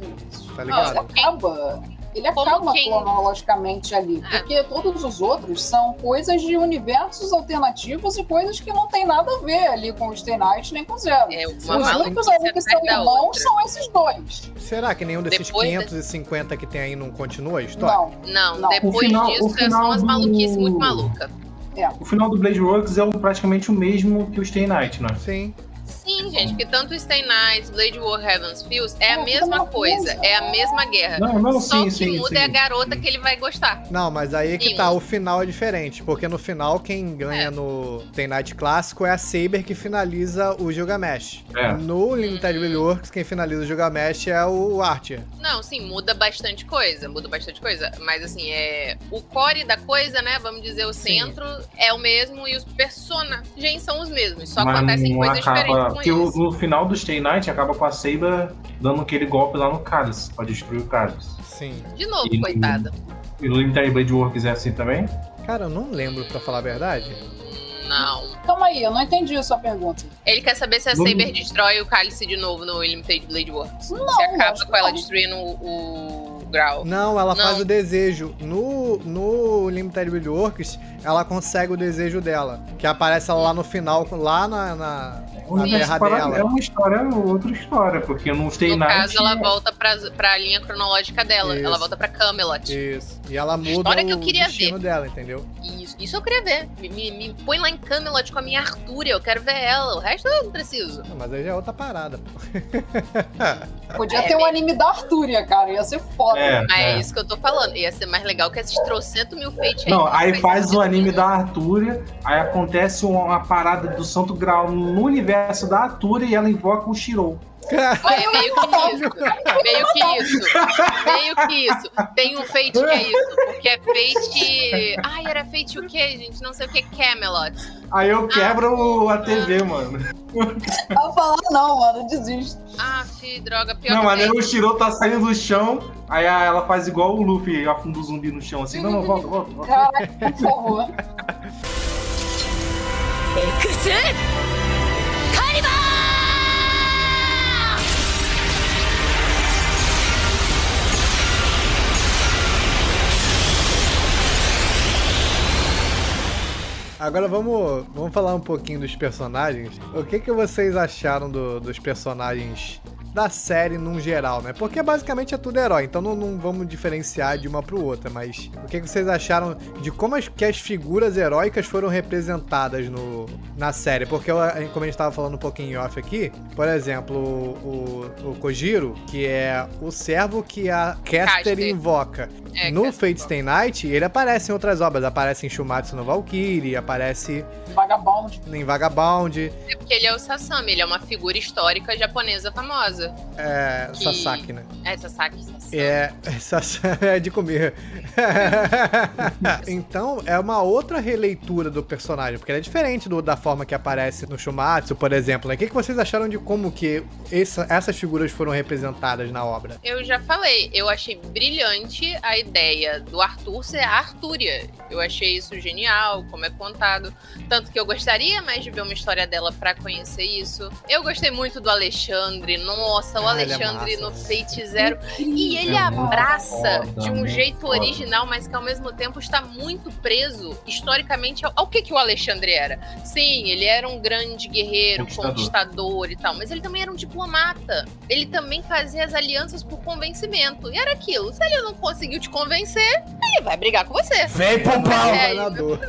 tá ligado? acaba. Ele Como acaba quem- cronologicamente ali. É. Porque todos os outros são coisas de universos alternativos e coisas que não tem nada a ver ali com o Stay Night nem com o Zero. É Os únicos ali que são irmãos outra. são esses dois. Será que nenhum desses Depois da- 550 que tem aí não continua a história? Não. Não, Não. depois O final- disso o é só final umas do- maluquices muito malucas. O final do Blade Works é praticamente o mesmo que o Stay Night, né? Sim. Sim, gente, que tanto Stay Night, Blade War, Heaven's Fuse é a Não, mesma não, coisa, é a mesma guerra. Não, não, Só sim, que sim, muda sim. é a garota que ele vai gostar. Não, mas aí é que Sim. tá, o final é diferente, porque no final quem ganha É. no Tem Night clássico é a Saber que finaliza o Gilgamesh. É. No Limited Blade Works, quem finaliza o Gilgamesh é o Archer. Não, sim, muda bastante coisa, muda bastante coisa. Mas assim, é. O core da coisa, né? Vamos dizer, o Sim. centro é o mesmo e os personagens são os mesmos. Só Mas acontecem coisas acaba. diferentes com Porque o- no final do Stay Night acaba com a Saber dando aquele golpe lá no Cálice, pra destruir o Cálice. Sim. De novo, E- coitada. E no Limited Blade Works é assim também? Cara, eu não lembro, pra falar a verdade. Não. Calma aí, eu não entendi a sua pergunta. Ele quer saber se a Saber destrói o cálice de novo no Limited Blade Works. Não, se acaba com ela não. destruindo o Grau. Não, ela Não. faz o desejo. No, no Limited Works, ela consegue o desejo dela. Que aparece ela lá no final, lá na, na, na terra dela. É uma história, outra história, porque no Stay No Night. caso, ela volta pra, pra linha cronológica dela. Isso. Ela volta pra Camelot. Isso. E ela muda História que eu o queria destino dela, entendeu? Isso, isso eu queria ver. Me, me, me põe lá em Camelot com a minha Artúria. Eu quero ver ela. O resto eu não preciso. Não, Mas aí já é outra parada, pô. Podia É, ter um anime da Artúria, cara. Ia ser foda. É, é é. isso que eu tô falando. Ia ser mais legal que esses trocentos mil feitos Não, aí. aí faz o anime da Artúria, aí acontece uma parada do Santo Grau no universo da Artúria e ela invoca o Shirou. É meio que isso. Meio que isso. Meio que isso. Tem um fate que é isso. Porque é fate. Ai, era fate o quê, gente? Não sei o que. Camelot. Aí eu quebro o- a TV, mano. Não vou falar não, mano. Desisto. Ah, fi, droga. Pior Não, mas aí o Shirou tá saindo do chão, aí a- ela faz igual o Luffy, afunda o zumbi no chão assim. Não, não, volta, volta, volta. Caraca, por favor. Agora vamos, vamos falar um pouquinho dos personagens. O que, que vocês acharam do- dos personagens da série num geral, né? Porque basicamente é tudo herói, então não, não vamos diferenciar de uma pro outra, mas o que, que vocês acharam de como as, que as figuras heróicas foram representadas no, na série? Porque, eu- como a gente tava falando um pouquinho em off aqui, por exemplo, o, o, o Kojiro, que é o servo que a Caster Caster. invoca. É, no Caster Fate Stay Night, ele aparece em outras obras. Aparece em Shumatsu no Valkyrie, aparece Vagabond. em Vagabond, É porque ele é o Sasami, ele é uma figura histórica japonesa famosa. É, Que- Sasaki, né? É Sasaki Sasami. É, Sas- é de comer. então, é uma outra releitura do personagem, porque ele é diferente do- da forma que aparece no Shumatsu, por exemplo. né? O que, que vocês acharam de como que essa- essas figuras foram representadas na obra? Eu já falei, eu achei brilhante a ideia do Arthur ser a Artúria. Eu achei isso genial, como é contado. Tanto que eu gostaria mais de ver uma história dela pra conhecer isso. Eu gostei muito do Alexandre. Nossa, o Ah, ele é Alexandre massa, no? Fate Zero. E ele É abraça foda, de um jeito foda. original, mas que ao mesmo tempo está muito preso historicamente ao, ao que, que o Alexandre era. Sim, ele era um grande guerreiro, Conquistador. conquistador e tal, mas ele também era um diplomata. Ele também fazia as alianças por convencimento. E era aquilo: se ele não conseguiu te convencer, ele vai brigar com você. Vem pro pau! É, Governador.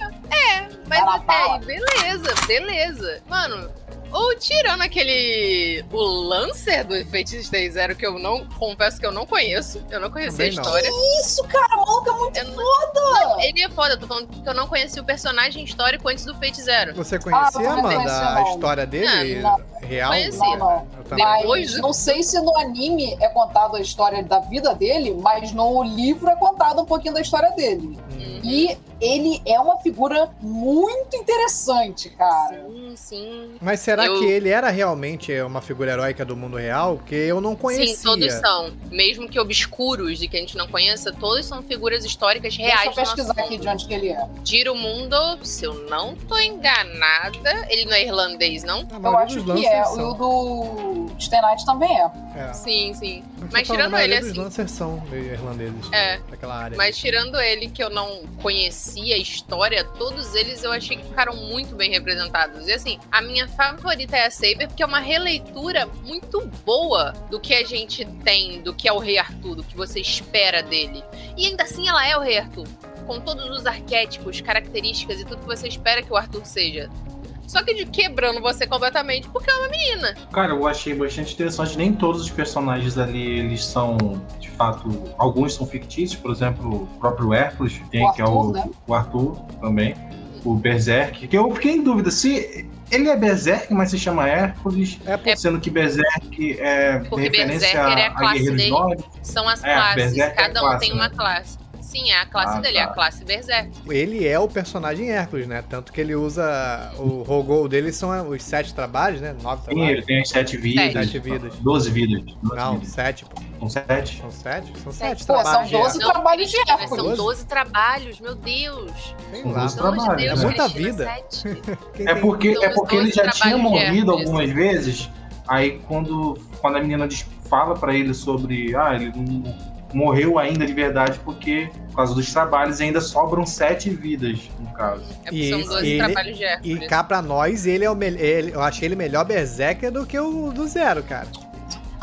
Mas Fala, até aí, beleza, beleza. Mano, ou tirando aquele. O Lancer do Fate Stay Zero, que eu não. Confesso que eu não conheço. Eu não conhecia Também a não. história. Isso, cara, o maluco é muito Eu não- foda! Ele é foda, eu tô falando que eu não conheci o personagem histórico antes do Fate Zero. Você Ah, conhecia, também Amanda, a não. história dele? Não, real? conhecia. Não, não. Mas do- não sei se no anime é contado a história da vida dele, mas no livro é contado um pouquinho da história dele. Hum. E ele é uma figura muito interessante, cara. Sim, sim. Mas será Eu- que ele era realmente uma figura heróica do mundo real? Que eu não conhecia. Sim, todos são. Mesmo que obscuros de que a gente não conheça, todos são figuras históricas reais. Deixa eu pesquisar aqui de onde que ele é. Giro Mundo, se eu não tô enganada, ele não é irlandês, não? A Eu maioria acho que é. Lancers E o são. do Stay Night também é. É. Sim, sim. Mas falando, tirando ele, assim- Lancers são meio irlandeses. É. Daquela área. Mas tirando ele, que eu não conhecia a história, todos eles eu achei que ficaram muito bem representados. E assim, a minha favorita é a Saber, porque é uma releitura muito boa do que a gente tem, do que é o Rei Arthur, do que você espera dele. E ainda assim ela é o Rei Arthur. Com todos os arquétipos, características e tudo que você espera que o Arthur seja. Só que de quebrando você completamente, porque é uma menina. Cara, eu achei bastante interessante. Nem todos os personagens ali, eles são, de fato, alguns são fictícios. Por exemplo, o próprio Hércules, tem, O que é o, Arthur, né? o Arthur também. O Berserk, que eu fiquei em dúvida se ele é Berserk, mas se chama Hércules, É por... sendo que Berserk é Porque referência Berserker é a a classe guerreiros dele. nórdicos. São as É, classes. Berserk é Cada um classe, tem uma né? classe. Sim, é a classe Ah, dele, é tá. a classe Berserk. Ele é o personagem Hércules, né? Tanto que ele usa. O Rogol dele são os sete trabalhos, né? Nove Sim, trabalhos. ele tem as sete vidas. Sete vidas. Doze vidas. Doze Não, vidas. sete, pô. São sete? São sete? São Sete. sete Pô, são trabalhos. de 12 Hércules. Não, trabalhos de Hércules. São 12 trabalhos, meu Deus. Sei São lá. 12 Pelo amor de trabalhos, Deus? É muita Cristina, vida. sete. É porque, São é porque ele 12 já tinha morrido algumas vezes. Aí quando, quando a menina fala pra ele sobre. Ah, ele não morreu ainda de verdade porque por causa dos trabalhos ainda sobram sete vidas, no caso. É porque E são esse- 12 ele- trabalhos de E cá pra nós, ele é o melhor. Eu achei ele melhor Berserker do que o do Zero, cara.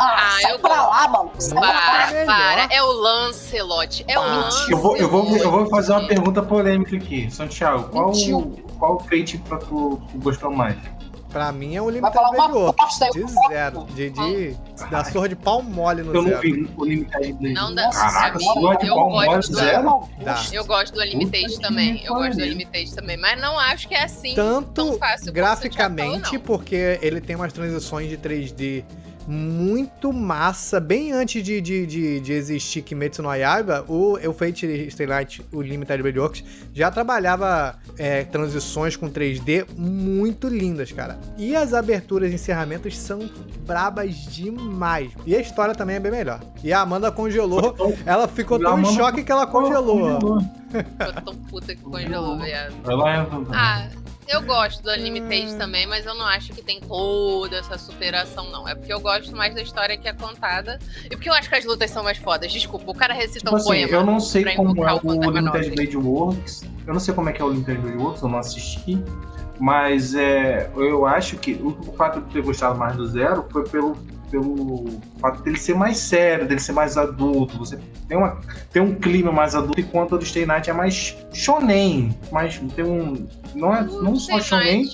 Ah, Ah, eu pra lá, mano. Para, para. É o Lancelot. É o Lancelot. Eu vou, eu, vou, eu vou fazer uma pergunta polêmica aqui. Santiago, qual, Mentiu. qual fate pra tu, tu gostou mais? Pra mim é Limited bosta aí. De eu não zero. De, de, da surra de pau mole no Eu não zero. vi o Limited Blade. Não dá- Caraca, sua de eu pau mole gosto do- zero? Dá. Eu gosto do que também. Eu gosto do pariu. Unlimited também. Mas não acho que é assim Tanto tão fácil graficamente, porque ele tem umas transições de 3D muito massa. Bem antes de, de, de, de existir Kimetsu no Yaiba, o, o Fate Stay Night, o Limited Blade Works, já trabalhava é, transições com 3D muito lindas, cara. E as aberturas e encerramentos são brabas demais. E a história também é bem melhor. E a Amanda congelou, ela ficou tão em choque que ela congelou. Tô tão puta que congelou, viado. Ela é... Ah, eu gosto do Unlimited Hum. também, mas eu não acho que tem toda essa superação, não. É porque eu gosto mais da história que é contada. E porque eu acho que as lutas são mais fodas. Desculpa, o cara recita Tipo um assim, poema. eu não sei como é o o Nobre. Blade Works. Eu não sei como é que é o Limited Blade Works, eu não assisti. Mas é, eu acho que o fato de ter gostado mais do Zero foi pelo, pelo fato dele ser mais sério, dele ser mais adulto. Você tem, uma, tem um clima mais adulto, enquanto o Stay Night é mais shonen. Mas tem um. Não, é, não só shonen.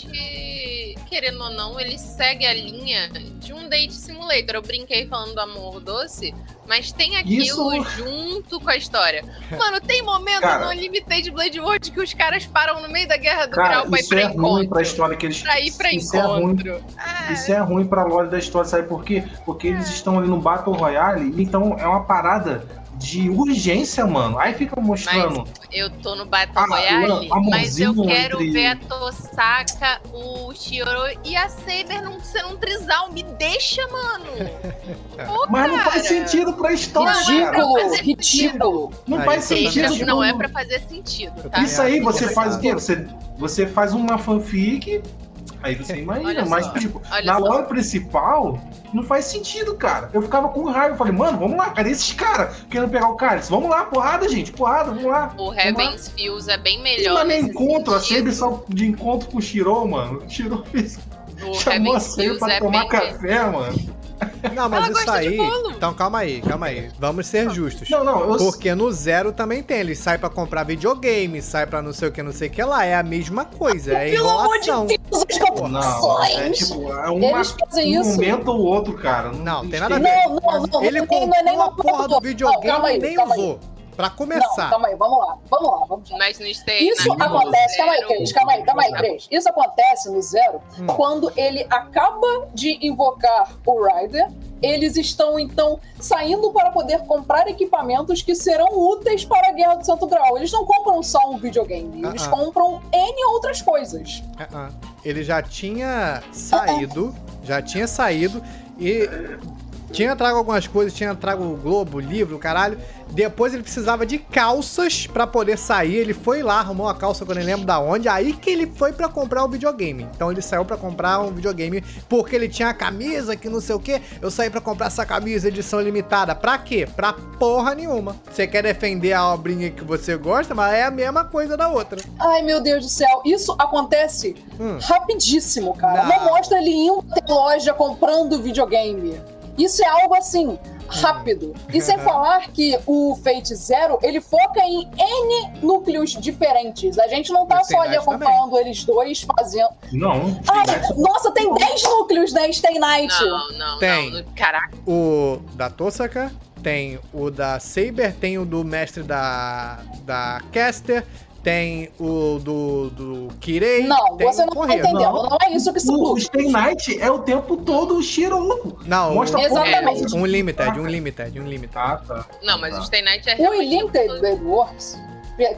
Querendo ou não, ele segue a linha de um date simulator. Eu brinquei falando do amor doce, mas tem aquilo Isso- junto com a história. Mano, tem momento Cara- no Limited Blade World que os caras param no meio da guerra do Cara, grau pra ir isso pra é ruim encontro. pra história que eles. Pra ir pra isso é ruim encontro. Ah, Isso é ruim pra lore da história, sabe por quê? Porque eles estão ali no Battle Royale, então é uma parada de urgência, mano. Aí fica mostrando. Eu tô no Battle Ah, Royale, amorzinho mas eu quero entre- ver a Tosaka, o Shiro e a Saber não ser um trisal. Me deixa, mano. Pô, Mas não faz sentido pra história. Ridículo, fazer ridículo. Não Aí faz sentido. Deixa, não é não- pra fazer sentido, tá? Isso aí, você É, faz o quê? é. Você, você faz uma fanfic, aí você imagina, mas só, tipo, olha na só. lore principal, não faz sentido, cara. Eu ficava com raiva, eu falei, mano, vamos lá, cadê esses caras querendo pegar o cálice? Vamos lá, porrada, gente, porrada, vamos lá. O Heaven's Fields é bem melhor. no nesse encontro, a sentido. Saber só de encontro com o Shiro, mano. O Shiro fez, O chamou a Heaven's Saber Fields pra é tomar bem café, mano. Não, mas Ela isso aí. Então calma aí, calma aí. Vamos ser justos. Não, não, eu Porque no zero também tem. Ele sai pra comprar videogame, sai pra não sei o que, não sei o que lá. É a mesma coisa. É Pelo amor de. Deus, as Não, é comparações. tipo, é uma, Eles fazem um isso. momento ou outro, cara. Não, tem nada a ver. Não, não, não. Ele não, tem- não é nem comprou a uma porra do Não, videogame e nem calma aí. Pra Não, começar. calma aí, vamos lá, vamos lá, vamos lá. Mas no Stay Isso acontece, calma aí, Cris, calma aí, calma aí, Cris. Isso acontece no Zero Hum. quando ele acaba de invocar o Rider. Eles estão, então, saindo para poder comprar equipamentos que serão úteis para a Guerra do Santo Grau. Eles não compram só um videogame, eles Ah, ah. compram N outras coisas. Ah. Ele já tinha saído, já tinha saído e tinha trago algumas coisas, tinha trago o Globo, o livro, o caralho. Depois ele precisava de calças pra poder sair. Ele foi lá, arrumou a calça quando eu nem lembro da onde. Aí que ele foi pra comprar o videogame. Então ele saiu pra comprar um videogame porque ele tinha a camisa que não sei o que. Eu saí pra comprar essa camisa edição limitada. Pra quê? Pra porra nenhuma. Você quer defender a obrinha que você gosta, mas é a mesma coisa da outra. Ai, meu Deus do céu, isso acontece Hum. rapidíssimo, cara. Não. Não, mostra ele indo até loja comprando videogame. Isso é algo assim, rápido. E sem falar que o Fate Zero, ele foca em N núcleos diferentes. A gente não tá só ali acompanhando eles dois fazendo. Não. Ai, nossa, tem 10 núcleos, né? Stay Night. Não, não, Tem. não. Caraca, o da Tosaka, tem o da Saber, tem o do mestre da, da Caster, tem o do, do Kirei. Não, tem você o não tá Correio. entendendo. Não. Não, é isso que se O, o. Stay Night é o tempo todo o Shiro. Não, Mostra o- Exatamente. um limited, um limited, um limited. Ah, tá. não, mas Tá. o Stay Night é O realmente... Limited Blade Works,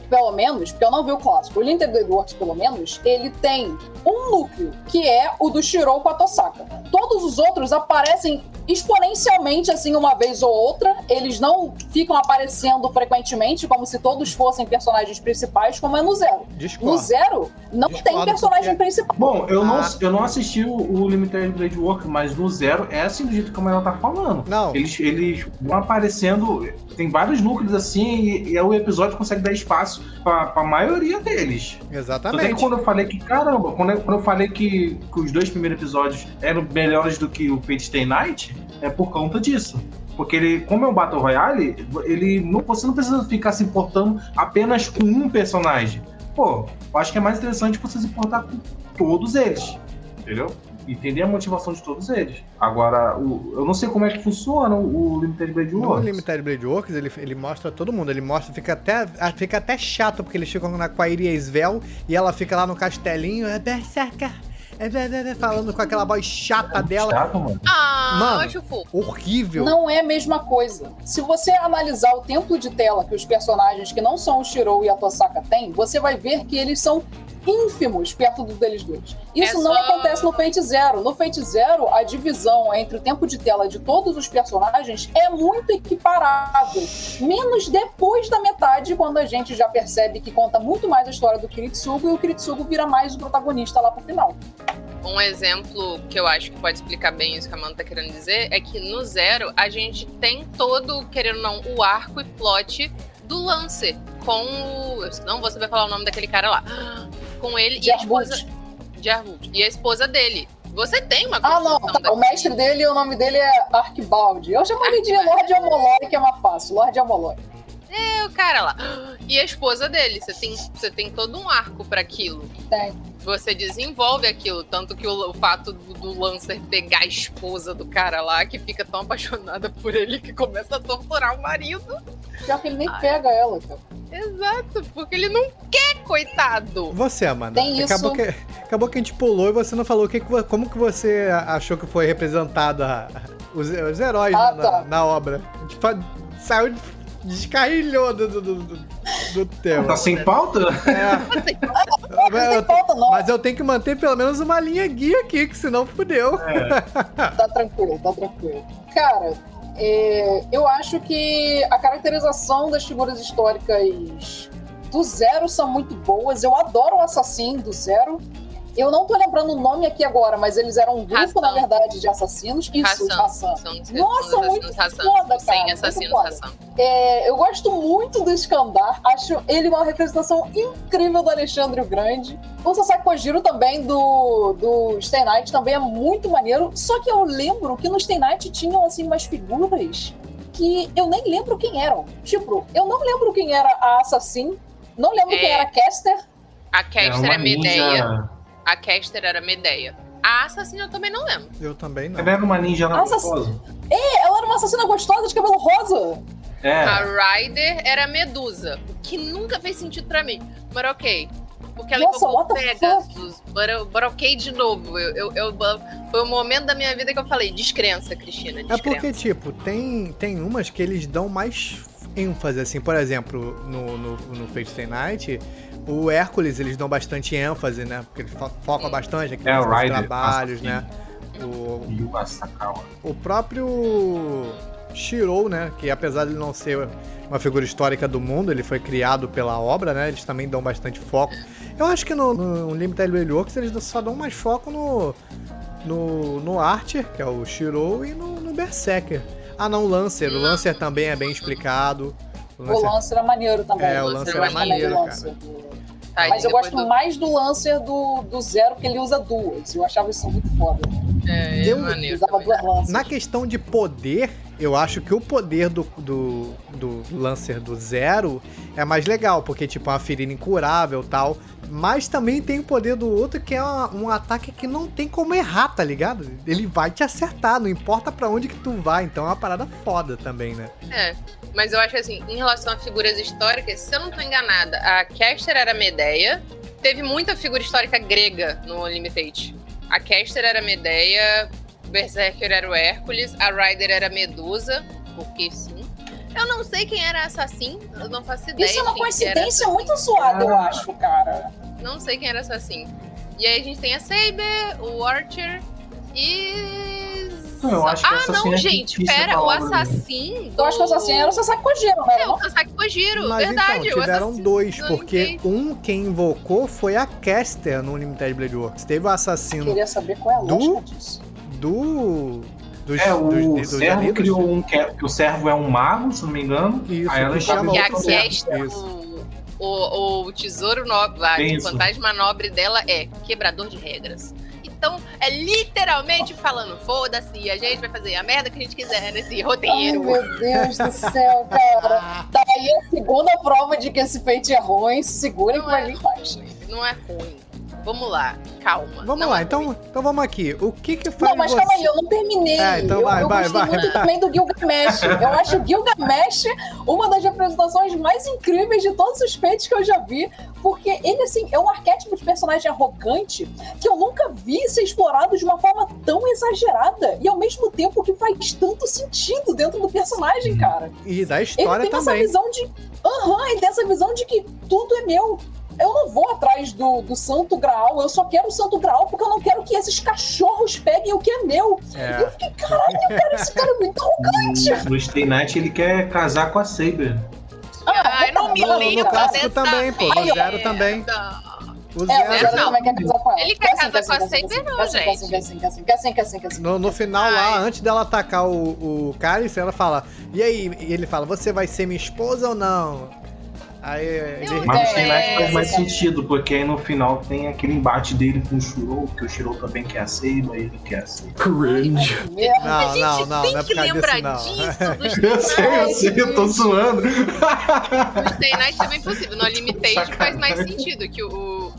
pelo menos, porque eu não vi o clássico, o Limited Blade Works, pelo menos, ele tem um núcleo, que é o do Shirou com a Tosaka. Todos os outros aparecem exponencialmente, assim, uma vez ou outra. Eles não ficam aparecendo frequentemente, como se todos fossem personagens principais, como é no Zero. No Discordo. Zero, não tem Discordo, personagem porque- principal. Bom, eu, não, Ah. eu não assisti o, o Limited Blade Work, mas no Zero é assim do jeito que a Manuela tá falando. Não, Eles, eles vão aparecendo, tem vários núcleos assim, e, e o episódio consegue dar espaço pra, pra maioria deles. Tanto exatamente. quando eu falei que, caramba, quando eu, quando eu falei que, que os dois primeiros episódios eram melhores do que o Fate Stay Night, é por conta disso. Porque ele, como é um Battle Royale, ele não, você não precisa ficar se importando apenas com um personagem. Pô, eu acho que é mais interessante você se importar com todos eles. Entendeu? Entender a motivação de todos eles. Agora, o- eu não sei como é que funciona o, o Limited Blade Works. Limited Blade Works, ele, ele mostra todo mundo. Ele mostra, fica até, ah, fica até chato, porque eles ficam na, com a Iria Svel e ela fica lá no castelinho, é berserker, é, é, é, falando com aquela voz chata dela. Chato, mano. Ah, Mano. acho fofo. Horrível. Não é a mesma coisa. Se você analisar o tempo de tela que os personagens que não são o Shirou e a Tosaka têm, você vai ver que eles são ínfimos perto do deles dois. Isso É não só- acontece no Fate Zero. No Fate Zero, a divisão entre o tempo de tela de todos os personagens é muito equiparável. Menos depois da metade, quando a gente já percebe que conta muito mais a história do Kiritsugo e o Kiritsugo vira mais o protagonista lá pro final. Um exemplo que eu acho que pode explicar bem isso que a Amanda tá querendo dizer é que no Zero a gente tem todo, querendo ou não, o arco e plot do Lancer com o. Eu não vou saber falar o nome daquele cara lá. Com ele e a esposa. Jarmut. E a esposa dele. Você tem uma Ah, não. Tá, o mestre dele, o nome dele é Arquibaldi. Eu chamo ele de Lorde Amolori, que é mais fácil. Lorde Amolori. É o cara lá. E a esposa dele. Você tem, você tem todo um arco pra aquilo. Tem. Você desenvolve aquilo. Tanto que o, o fato do, do Lancer pegar a esposa do cara lá, que fica tão apaixonada por ele que começa a torturar o marido. Pior que ele nem pega ela, cara. Exato, porque ele não quer, coitado. Você, Amanda. Tem isso. Acabou que, acabou que a gente pulou e você não falou o que, como que você achou que foi representado a- os, os heróis Ah, na, tá. na obra. A gente saiu, descarrilhou do, do, do, do- do tema. Tá sem pauta? É, Não tem eu- mas eu tenho que manter pelo menos uma linha guia aqui, que senão fudeu. Tá tranquilo, tá tranquilo. Cara, é, eu acho que a caracterização das figuras históricas do Zero são muito boas. Eu adoro o assassino do Zero. Eu não tô lembrando o nome aqui agora, mas eles eram um grupo, Ração. na verdade, de assassinos. Isso. São, Nossa, muito assassinos ração. foda, Sim, cara, muito assassinos foda. ração. É, eu gosto muito do Skandar. Acho ele uma representação incrível do Alexandre o Grande. O Sasaki Kojiro também, do, do Stay Night, também é muito maneiro. Só que eu lembro que no Stay Night tinham, assim, umas figuras que eu nem lembro quem eram. Tipo, eu não lembro quem era a Assassin. Não lembro É. quem era a Caster. A Caster uma é Medeia. ninja- A Caster era Medeia. A assassina eu também não lembro. Eu também não. Ela era uma ninja gostosa. Ela era uma assassina gostosa de cabelo rosa. É. A Ryder era Medusa. O que nunca fez sentido pra mim. Mas ok. Porque ela Nossa, invocou Pegasus. But, but ok de novo. Eu, eu, eu- foi o momento da minha vida que eu falei, descrença, Cristina, É descrença. porque, tipo, tem, tem umas que eles dão mais ênfase, assim. Por exemplo, no, no, no Fate Night, o Hércules, eles dão bastante ênfase, né? Porque ele fo foca Sim. bastante aqui É, nos trabalhos, assassino. né? O, o próprio Shirou, né? Que apesar de ele não ser uma figura histórica do mundo, ele foi criado pela obra, né? Eles também dão bastante foco. Eu acho que no, no Limited Blade Works eles só dão mais foco no, no, no Archer, que é o Shirou, e no, no Berserker. Ah, não, o Lancer. O Lancer também é bem explicado. O O Lancer- Lancer é maneiro também. É, o Lancer gosto é também maneiro, cara. Lancer, do- Tá, Mas eu gosto do- mais do Lancer do, do Zero, que ele usa duas. Eu achava isso muito foda. É, é Eu- usava duas lanças. Na questão de poder, eu acho que o poder do, do, do Lancer do Zero é mais legal, porque, tipo, é uma ferida incurável e tal. Mas também tem o poder do outro, que é uma- um ataque que não tem como errar, tá ligado? Ele vai te acertar, não importa pra onde que tu vai. Então é uma parada foda também, né? É, mas eu acho que assim, em relação a figuras históricas, se eu não tô enganada, a Caster era Medeia. Teve muita figura histórica grega no Limited. A Caster era Medeia, o Berserker era o Hércules, a Ryder era Medusa, porque sim. Eu não sei quem era Assassin, eu não faço ideia. Isso é uma coincidência muito zoada, eu Ah. acho, cara. Não sei quem era Assassin. E aí a gente tem a Saber, o Archer e. Eu acho que ah, não, é gente, pera, o palavra dele. Assassin. Eu acho que o assassino era o Sasaki Kojiro, né? É, o Sasaki Kojiro, Mas verdade. então, tiveram assassino dois, do porque Limited. um quem invocou foi a Caster no Limited Blade Works. Teve o assassino Queria saber qual é a Do- disso. do. Dos, É, o dos, dos servo criou um que, é- que o servo é um mago, se não me engano. Isso, aí ela chama E a. Caster, Isso. o, o, o tesouro nobre, lá, o fantasma nobre dela é quebrador de regras. Então, é literalmente falando, foda-se, a gente vai fazer a merda que a gente quiser nesse Ai, roteiro. meu Deus do céu, cara. Daí a segunda prova de que esse feito é ruim, segura que vai vir mais. Não é ruim. Vamos lá, calma. Vamos Não lá, é então, então vamos aqui. O que que faz Não, mas você... calma aí, eu não terminei. É, então eu vai, eu vai, gostei vai. muito também do Gilgamesh. Eu acho o Gilgamesh uma das representações mais incríveis de todos os feitos que eu já vi, porque ele, assim, é um arquétipo de personagem arrogante que eu nunca vi ser explorado de uma forma tão exagerada e ao mesmo tempo que faz tanto sentido dentro do personagem, cara. E da Ele história tem essa também. visão de. Aham, ele tem essa visão de que tudo é meu. Eu não vou atrás do, do Santo Graal, eu só quero o Santo Graal porque eu não quero que esses cachorros peguem o que é meu. E eu É. fiquei, caralho, cara, esse cara é muito arrogante. No Stay Night ele quer casar com a Saber. Ai, não me No- no clássico dessa também, pô, no zero também. O É, o Zero, Zero não. também quer casar com ela. Ele quer casar com a Saber, não, gente. No, final lá, antes dela atacar o, o Cálice, ela fala, e aí? E ele fala, você vai ser minha esposa ou não? Aí ele. Eu- Mas Stay Night faz mais sentido, porque aí no final tem aquele embate dele com o Shiro, que o Shiro também quer a Seiba, ele quer a Seiba. Cringe. Não, não, não, tem não é que por causa lembrar disso, não. disso Eu sei, eu sei, eu tô zoando. No Stay Night também é possível. No Limited Sacanagem. faz mais sentido, que o,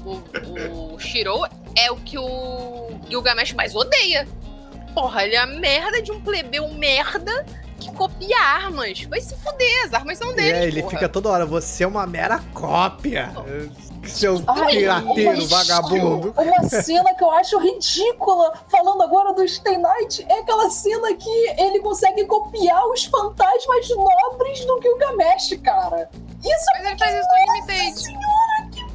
o, o Shiro é o que o Gilgamesh mais odeia. Porra, ele é a merda de um plebeu merda que copia armas. Vai se fuder, as armas são dele. É, ele porra. fica toda hora, você é uma mera cópia. Seu Ai, pirateiro, vagabundo. Uma cena que eu acho ridícula, falando agora do Stay Night, é aquela cena que ele consegue copiar os fantasmas nobres do Gilgamesh, cara. Isso Mas ele faz isso no Limited.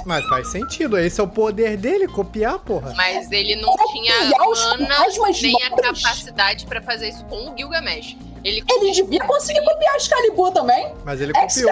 Mas faz sentido, esse é o poder dele, copiar, porra. Mas ele não tinha copiar os mana nem a nobres. capacidade pra fazer isso com o Gilgamesh. Ele, Ele devia conseguir copiar Excalibur também. Mas ele copiou.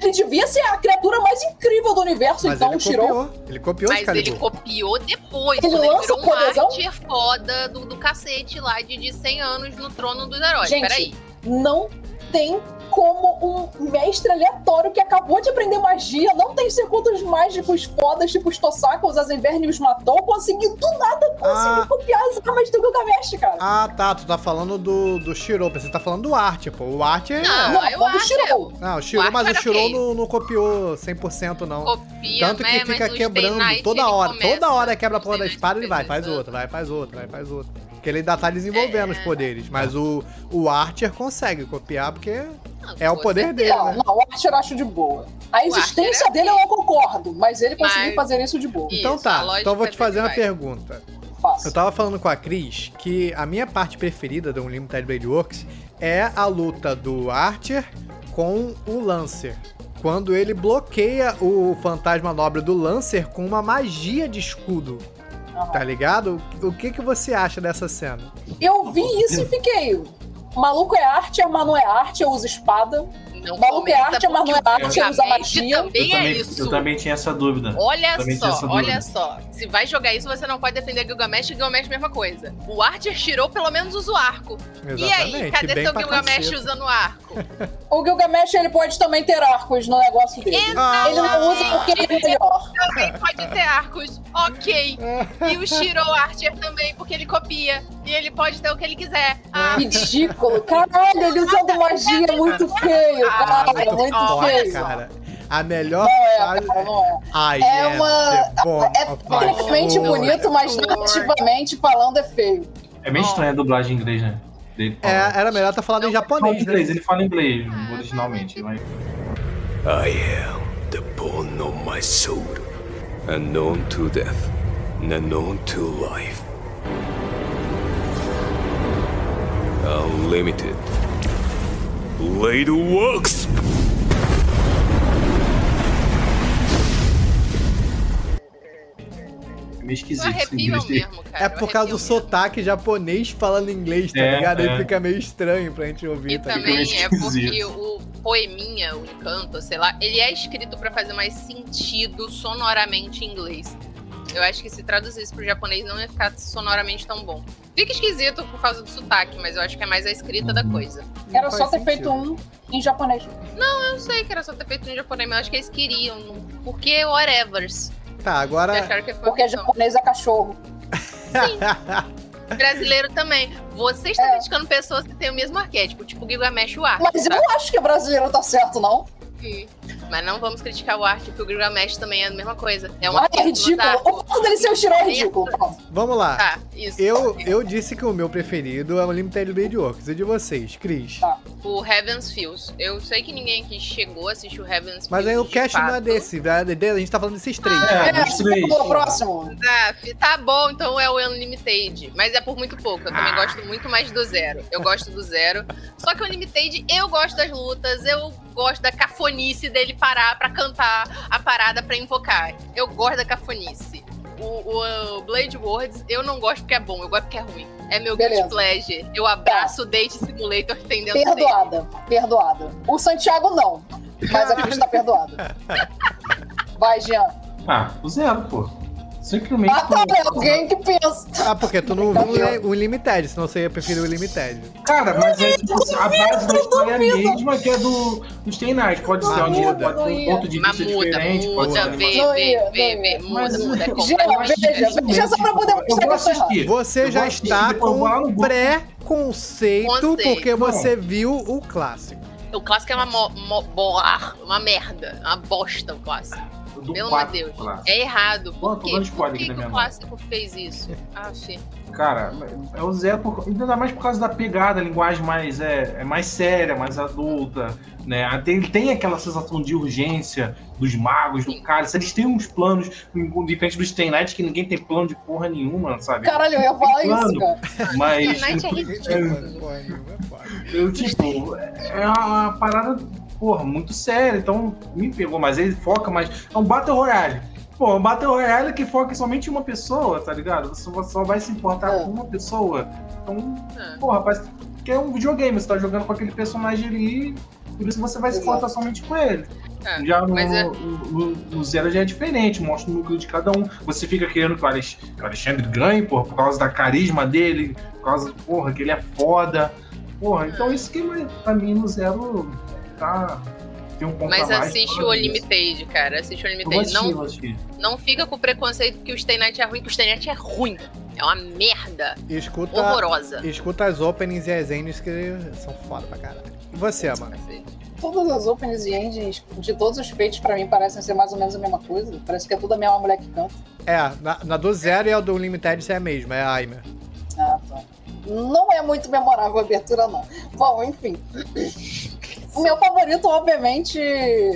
Ele devia ser a criatura mais incrível do universo, Mas então, ele Shiro. copiou. Ele copiou Mas Excalibur. ele copiou depois. Ele ele virou o um poderzão? mártir foda do, do cacete lá de, de 100 anos no trono dos heróis. Gente, Peraí. Não tem como um mestre aleatório que acabou de aprender magia, não tem circuitos mágicos fodas, tipo os Tosaka, os Azenverne os matou, conseguir do nada conseguir Ah. copiar as armas do Gilgamesh, cara. Ah, tá. Tu tá falando do, do Shiro. Você tá falando do Art, pô. O Art é. Não, não, eu não do. Shiro. Não, o Shiro, Art mas o Shiro não, não copiou 100% não. Copia, Tanto que né, mas fica no quebrando Night toda hora. começa- Toda hora quebra a porra da espada, ele vai, faz outra, vai, faz outra, vai, faz outra. Porque ele ainda tá desenvolvendo É. os poderes. Mas o, o Archer consegue copiar, porque Não, é o poder certeza. dele, Não, né? não, o Archer eu acho de boa. A existência é dele eu não concordo, mas ele conseguiu Mas- fazer isso de boa. Então Isso, tá, então eu vou te dele fazer uma vai. pergunta. Fácil. Eu tava falando com a Cris que a minha parte preferida do Unlimited Blade Works é a luta do Archer com o Lancer. Quando ele bloqueia o fantasma nobre do Lancer com uma magia de escudo, tá ligado? O que que você acha dessa cena? Eu vi isso e fiquei. Maluco é Archer, mas não é Archer, usa espada. Não Maluco é arte, mas não é arte, usa magia. também eu, é também, isso. eu também tinha essa dúvida. Olha só, essa olha dúvida. só. Se vai jogar isso, você não pode defender Gilgamesh e Gilgamesh mesma coisa. O Archer tirou pelo menos usa o arco. E aí, cadê bem seu Gilgamesh caceta. usando o arco? O Gilgamesh ele pode também ter arcos no negócio dele. Ah, Ele não usa porque ele é melhor. Também pode ter arcos, ok. E o Shiro Archer também, porque ele copia. E ele pode ter o que ele quiser. Ah, Ridículo. Caralho, ele usando magia é muito feio, Ah, cara. Muito Olha, feio. cara. A melhor Não é, cara, não é. I É am uma- É my tecnicamente bonito, mas narrativamente falando é feio. É meio estranha a dublagem em inglês, né? Dele É, era melhor estar falando em Ele fala japonês, né? inglês, ele fala inglês originalmente. Mas... I am the bone of my soul, unknown to death, unknown to life. Unlimited. Blade Works! É meio esquisito. mesmo, cara. É por causa do mesmo. sotaque japonês falando inglês, tá É, ligado? Aí é. fica meio estranho pra gente ouvir, E tá também é porque o poeminha, o encanto, sei lá, ele é escrito pra fazer mais sentido sonoramente em inglês. Eu acho que se traduzisse pro japonês não ia ficar sonoramente tão bom. Fica esquisito por causa do sotaque, mas eu acho que é mais a escrita da Uhum. coisa. Não Era só ter sentido. feito um em japonês. Eu não sei que era só ter feito em japonês, mas eu acho que eles queriam. Porque whatevers. Tá, agora. acharam que foi Porque japonês é cachorro. Brasileiro também. Você está É. criticando pessoas que têm o mesmo arquétipo, tipo Gilgamesh e o Arthur. Mas eu não acho que brasileiro tá certo, não. Sim. Mas não vamos criticar o Arthur, porque o Gilgamesh também é a mesma coisa. É um Ah, é ridículo. otaku. O fato dele ser o Shiro é ridículo. Vamos lá. Tá, isso. Eu, eu disse que o meu preferido é o Limited Blade Works. E de vocês, Cris? Tá. O Heaven's Fields. Eu sei que ninguém aqui chegou a assistir o Heaven's Mas Fields. aí o cast não é fato. desse, né? a gente tá falando desses três. É, É, três. o próximo. Tá, tá bom, então é o Unlimited. Mas é por muito pouco. Eu também gosto muito mais do Zero. Eu gosto do Zero. Só que o Unlimited, eu gosto das lutas, eu gosto da cafonice dele parar pra cantar a parada pra invocar. Eu gosto da cafonice. O, o, Blade Words, eu não gosto porque é bom, eu gosto porque é ruim. É meu Beleza. pleasure. Eu abraço o Date Simulator que tem dentro dele. Perdoada. Perdoada. O Santiago não. Mas a Cris tá perdoada. Vai, Jean. Ah, o zero, pô. Simplesmente. Ah, tá, é alguém que pensa. Ah, porque tu não viu o Limited, senão você ia preferir o Limited. Cara, mas é tipo, a base da história é a mesma que a do, do Stay Night. Pode ser um dia, muda. pode ter um ponto de Mas vista muda, diferente. pode ser muda, vê, vê, vê, vê, muda, Mas, muda. é veja, veja só pra poder mostrar que. Você já está com grupo. pré-conceito Conceito. porque você viu o clássico. O clássico é uma, mo, mo, boar, uma merda, uma bosta o clássico. Do Pelo amor quatro de Deus. clássico. É errado. Por quê? Por que, que o clássico fez isso? Ah, fi. Cara, é o zero, por, ainda mais por causa da pegada, a linguagem mais, é, é mais séria, mais adulta, né? Tem, ele tem aquela sensação de urgência dos magos, do cara. Eles têm uns planos, diferente do Stay Night, que ninguém tem plano de porra nenhuma, sabe? Caralho, eu ia falar isso, Plano. cara. Mas, Night é ridículo. eu, tipo, é uma parada, porra, muito séria, então me pegou, mas ele foca mais. É um Battle Royale. Pô, um Battle Royale que foca somente em uma pessoa, tá ligado? Você só vai se importar É. com uma pessoa. Então, Ah. Pô, rapaz, que é um videogame, você tá jogando com aquele personagem ali, por isso você vai se importar somente com ele. É, Já no, mas é- no- no Zero já é diferente, mostra o núcleo de cada um. Você fica querendo que o Alex- que o Alexandre ganhe, porra, por causa da carisma dele, por causa, porra, que ele é foda. Porra, então isso que pra mim no Zero tá. Tem um ponto Mas a mais assiste o causa disso. Limited, cara. Assiste o Eu vou Limited. assistir, Não, assistir. não fica com o preconceito que o Stay Night é ruim, que o Stay Night é ruim. É uma merda. Escuta, Horrorosa. escuta as openings e as endings que são foda pra caralho. E você, mano? Todas as openings e endings de todos os feitos, pra mim, parecem ser mais ou menos a mesma coisa. Parece que é tudo a mesma mulher que canta. É, na, na do Zero e a do Limited é a mesma, é a Aimer. Ah, tá. Não é muito memorável a abertura, não. Bom, enfim. O meu favorito, obviamente.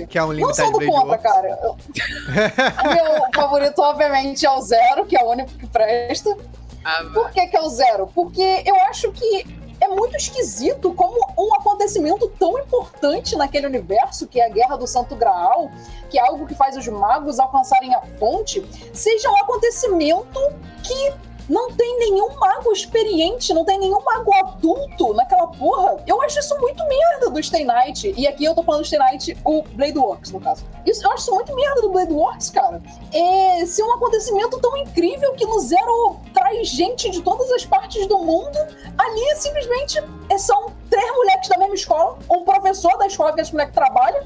Que é um Não sou do Blade contra, cara. O meu favorito, obviamente, é o Zero, que é o único que presta. Ah, Por que, que é o Zero? Porque eu acho que é muito esquisito como um acontecimento tão importante naquele universo, que é a Guerra do Santo Graal, que é algo que faz os magos alcançarem a fonte, seja um acontecimento que não tem nenhum mago experiente, não tem nenhum mago adulto naquela porra. Eu acho isso muito merda do Stay Night. E aqui eu tô falando do Stay Night, o Blade Works, no caso. Isso, eu acho isso muito merda do Blade Works, cara. É ser um acontecimento tão incrível que no Zero traz gente de todas as partes do mundo. Ali simplesmente é- são três moleques da mesma escola, um professor da escola que esse moleque trabalha.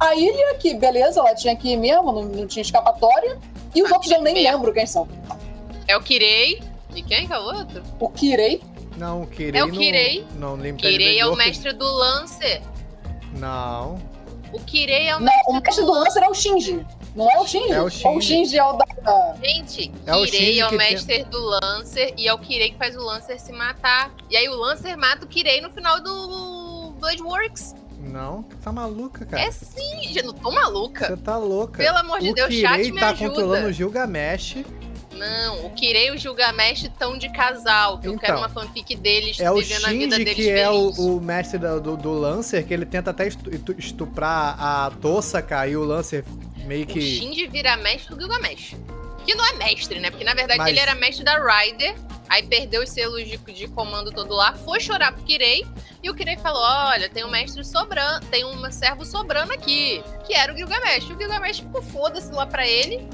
A ilha, que beleza, ela tinha que ir mesmo, não, não tinha escapatória. E os outros eu nem lembro quem são. É o Kirei. E quem que é o outro? O Kirei, Não, o Kirei É o não- Kirei. Não, Limited Kirei Blade é o mestre do Lancer. Não. O Kirei é o Não, mestre, o mestre do Lancer é o Shinji. Não é o Shinji? É o Ou o Shinji. Shinji é o da. Gente, É o Kirei Shinji é o que tem- mestre do Lancer e é o Kirei que faz o Lancer se matar. E aí o Lancer mata o Kirei no final do Blood Works. Não, tu tá maluca, cara. É sim, gente, eu não tô maluca. Você tá louca. Pelo amor de o Deus, Kirei chat me tá ajuda. controlando o Gilgamesh. Não, o Kirei e o Gilgamesh estão de casal. Que eu Então, quero uma fanfic deles É o vivendo a vida deles que é o, o mestre da- do, do Lancer, que ele tenta até estu- estu- estuprar a Tosaka e o Lancer meio O que. Shinji vira mestre do Gilgamesh. Que não é mestre, né? Porque na verdade Mas- ele era mestre da Ryder. Aí perdeu os selos de, de comando todo lá, foi chorar pro Kirei. E o Kirei falou: Olha, tem um mestre sobrando, tem um servo sobrando aqui, que era o Gilgamesh. O Gilgamesh ficou foda-se lá pra ele,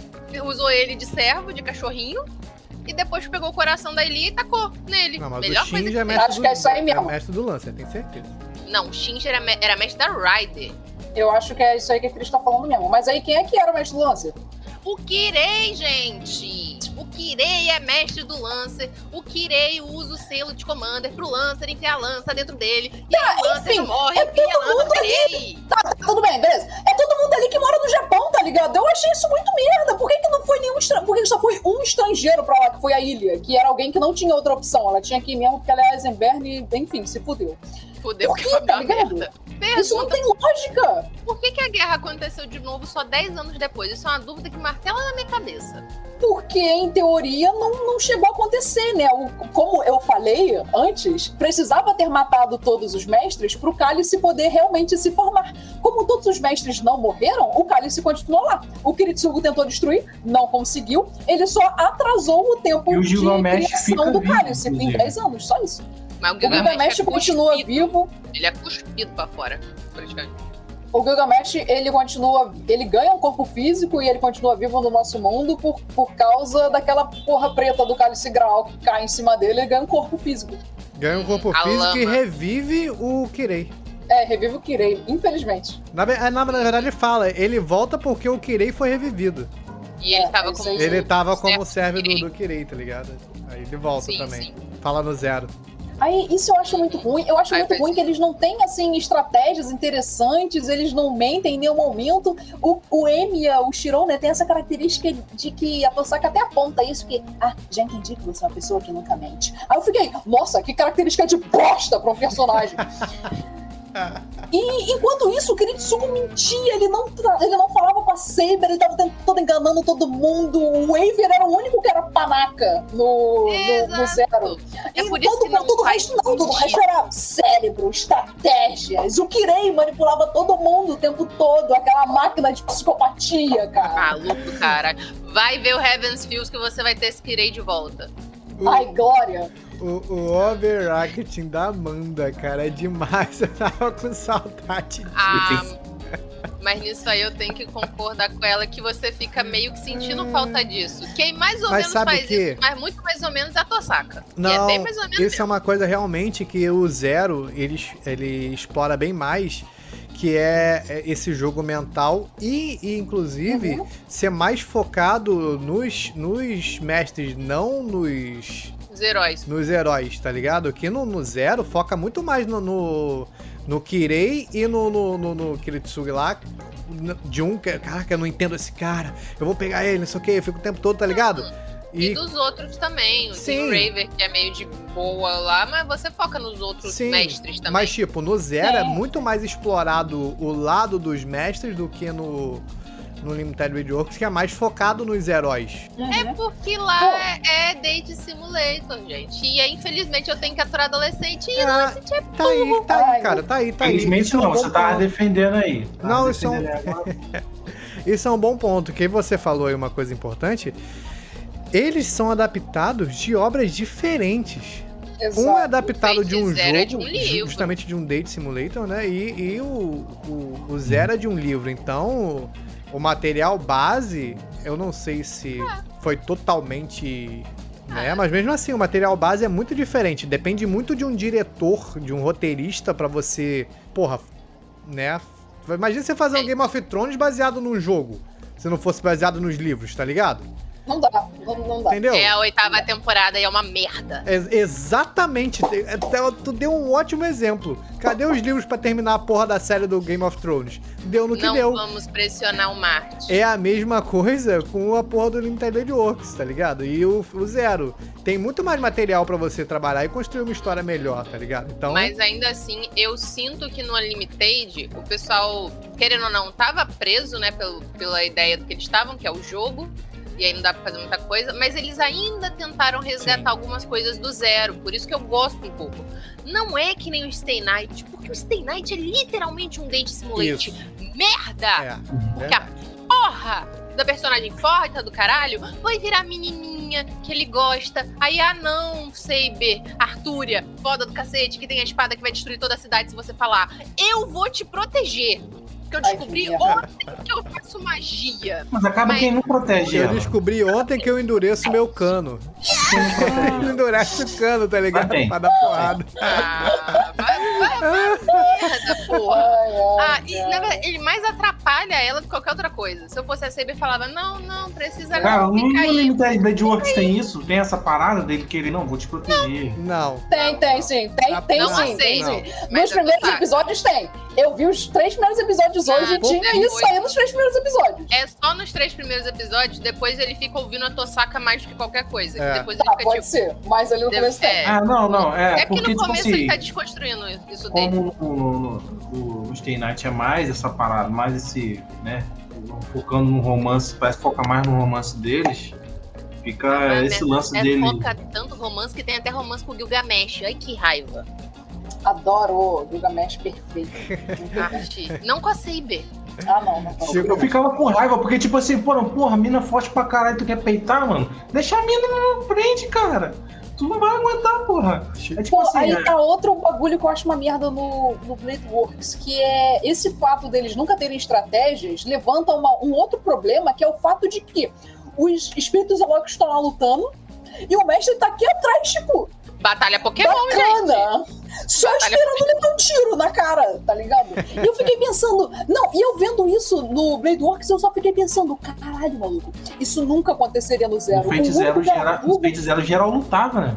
usou ele de servo, de cachorrinho. E depois pegou o coração da Eli e tacou nele. Não, mas Melhor o coisa Shinji que é mestre, Acho do, que é isso aí mesmo. mestre do Lancer, tenho certeza. Não, o Shinji era, me- era mestre da Ryder. Eu acho que é isso aí que a Cris tá falando mesmo. Mas aí quem é que era o mestre do Lancer? O Kirei, gente! O Kirei é mestre do Lancer. O Kirei usa o selo de Commander pro Lancer enfiar a lança dentro dele. E aí o Lancer enfim, morre é enfia a todo lança Kirei. Tá, tá, tudo bem, beleza. É todo mundo ali que mora no Japão, tá ligado? Eu achei isso muito merda. Por que, que não foi nenhum estrangeiro? Por que só foi um estrangeiro pra lá, que foi a ilha? Que era alguém que não tinha outra opção. Ela tinha que ir mesmo porque ela é Eisenberg e, enfim, se fudeu. Fudeu Por que que, foi tá merda. Isso não Pergunta, tem lógica. por que, que a guerra aconteceu de novo só 10 anos depois? Isso é uma dúvida que martela na minha cabeça. Porque, em teoria, não, não chegou a acontecer, né? O- como eu falei antes, precisava ter matado todos os mestres pro cálice poder realmente se formar. Como todos os mestres não morreram, o cálice continuou lá. O Kiritsugu tentou destruir, não conseguiu. Ele só atrasou o tempo E o de criação do vivo, cálice em inclusive. 10 anos, só isso. Mas o O Gilgamesh, Gilgamesh é continua cuspido. vivo. Ele é cuspido pra fora, praticamente. O Gilgamesh, ele continua. Ele ganha um corpo físico e ele continua vivo no nosso mundo por, por causa daquela porra preta do cálice grau que cai em cima dele, ele ganha um corpo físico. Ganha um corpo A físico e revive o Kirei. É, revive o Kirei, infelizmente. Na, na, na verdade, ele fala, ele volta porque o Kirei foi revivido. E ele É, tava como. Ele tava servo como servo do, Kirei. do Kirei, tá ligado? Aí ele volta Sim, também. sim. Fala no zero. Aí, isso eu acho muito ruim. Eu acho muito ruim que eles não têm, assim, estratégias interessantes, eles não mentem em nenhum momento. O, o Emiya, o Shirou, né, tem essa característica de que a Tosaka até aponta isso, que, ah, já entendi que você é uma pessoa que nunca mente. Aí eu fiquei, nossa, que característica de bosta pra um personagem. E enquanto isso, o Kiritsugu mentia, ele não, ele não falava com a Saber, ele tava todo enganando todo mundo. O Waver era o único que era panaca no, no, no Zero. É E por todo, todo o resto não, todo o resto era cérebro, estratégias. O Kirei manipulava todo mundo o tempo todo, aquela máquina de psicopatia, cara. Maluco, cara. Vai ver o Heaven's Fields que você vai ter esse Kirei de volta. Ai, Glória. O, o overacting da Amanda, cara, é demais. Eu tava com saudade disso. Ah, mas nisso aí eu tenho que concordar com ela que você fica meio que sentindo falta disso. Quem mais ou Mas menos sabe faz que- isso, mas muito mais ou menos é a Tosaka. é Não, bem mais ou menos. Isso é uma coisa realmente que o Zero ele, ele explora bem mais, que é é esse jogo mental e, e, inclusive Uhum. ser mais focado nos, nos mestres, não nos, Os heróis. nos heróis, tá ligado? Que no, no Zero foca muito mais no, no, no Kirei e no, no, no, no Kiritsugi lá. De um que, caraca, eu não entendo esse cara. Eu vou pegar ele, não sei o que, eu fico o tempo todo, tá ligado? E, dos outros também. O Sim. Tim Raver, que é meio de boa lá, mas você foca nos outros Sim, mestres também. Mas, tipo, no Zero é muito mais explorado o lado dos mestres do que no, no Limited Works, que é mais focado nos heróis. É porque lá é, é Date Simulator, gente. E aí, infelizmente, eu tenho que aturar adolescente e não Ah, assistir. tá aí, tá aí, Ai, cara, tá aí, tá aí. Felizmente Isso é um não, você tá ponto. defendendo aí. Tá Não, isso é um-. Isso é um bom ponto, que você falou aí uma coisa importante. Eles são adaptados de obras diferentes. Exato. Um é adaptado de um jogo, é de um justamente de um Date Simulator, né? E, e o, o, o Zero é de um livro. Então, o material base, eu não sei se foi totalmente. Né? Ah. Mas mesmo assim, o material base é muito diferente. Depende muito de um diretor, de um roteirista pra você. Porra, né? Imagina você fazer um. Game of Thrones baseado num jogo. Se não fosse baseado nos livros, tá ligado? Não dá, não, não dá. Entendeu? É a oitava temporada e é uma merda. Ex- exatamente. Tu deu um ótimo exemplo. Cadê os livros pra terminar a porra da série do Game of Thrones? Deu no que não deu. vamos pressionar o Marte. É a mesma coisa com a porra do Limited Works, tá ligado? E o, o Zero. Tem muito mais material pra você trabalhar e construir uma história melhor, tá ligado? Então, Mas ainda assim, eu sinto que no Unlimited, o pessoal, querendo ou não, tava preso, né, pelo, pela ideia do que eles estavam, que é o jogo. E aí não dá pra fazer muita coisa, mas eles ainda tentaram resgatar Sim. algumas coisas do zero, por isso que eu gosto um pouco. Não é que nem o Stay Night, porque o Stay Night é literalmente um date simulator. Merda! é. Porque a verdade. porra da personagem forte do caralho vai virar menininha que ele gosta. Aí, ah não, Saber, Artúria, foda do cacete, que tem a espada que vai destruir toda a cidade se você falar. Eu vou te proteger. Porque eu descobri ontem que eu faço magia. Mas acaba Mas- quem não protege Eu ela. descobri ontem que eu endureço meu cano. Ele endurece o cano, tá ligado? Tem. Pra dar porrada. Ah, vai, vai, vai, merda, porra. Ah, e na verdade, ele mais atrapalha ela do que qualquer outra coisa. Se eu fosse a Saber, falava: Não, não, precisa Cara, não, no fica aí. Blade Works tem isso? Tem essa parada dele querer, não, vou te proteger. Não. Tem, tem sim. Tem, Não, tem não sim. Tem aceito. sim. Mas Nos primeiros episódios tem. Eu vi os três primeiros episódios hoje Ah, tinha isso aí nos três primeiros episódios. É só nos três primeiros episódios, depois ele fica ouvindo a Tosaka mais do que qualquer coisa. É. Depois Tá, pode tipo. ser. Mas ali no Deve- começo é. Ah, não, não, é, É que porque, no tipo começo assim, ele tá desconstruindo isso dele. como no, no, no, no Stay Night é mais essa parada, mais esse, né, focando no romance, parece que foca mais no romance deles, fica Mas esse é- lance é, dele. foca tanto romance que tem até romance com o Gilgamesh. Ai, que raiva. Adoro o Gilgamesh perfeito. Não com a Saber. ah, não, não. não. Eu ficava com raiva, porque tipo assim, porra, porra, mina forte pra caralho, tu quer peitar, mano? Deixa a mina na frente, cara. Tu não vai aguentar, porra. É tipo Pô, assim, aí é- tá outro bagulho que eu acho uma merda no, no Blade Works, que é esse fato deles nunca terem estratégias levanta uma- um outro problema, que é o fato de que os espíritos Eloquos estão lá lutando e o mestre tá aqui atrás, tipo, Batalha Pokémon, gente. bacana. Só Batalha esperando levar um tiro na cara, tá ligado? E eu fiquei pensando, não, e eu vendo isso no Blade Works, eu só fiquei pensando, caralho, maluco, isso nunca aconteceria no Zero. o Fate O Zero, único gera, Garubo- o Fate Zero geral lutava, né?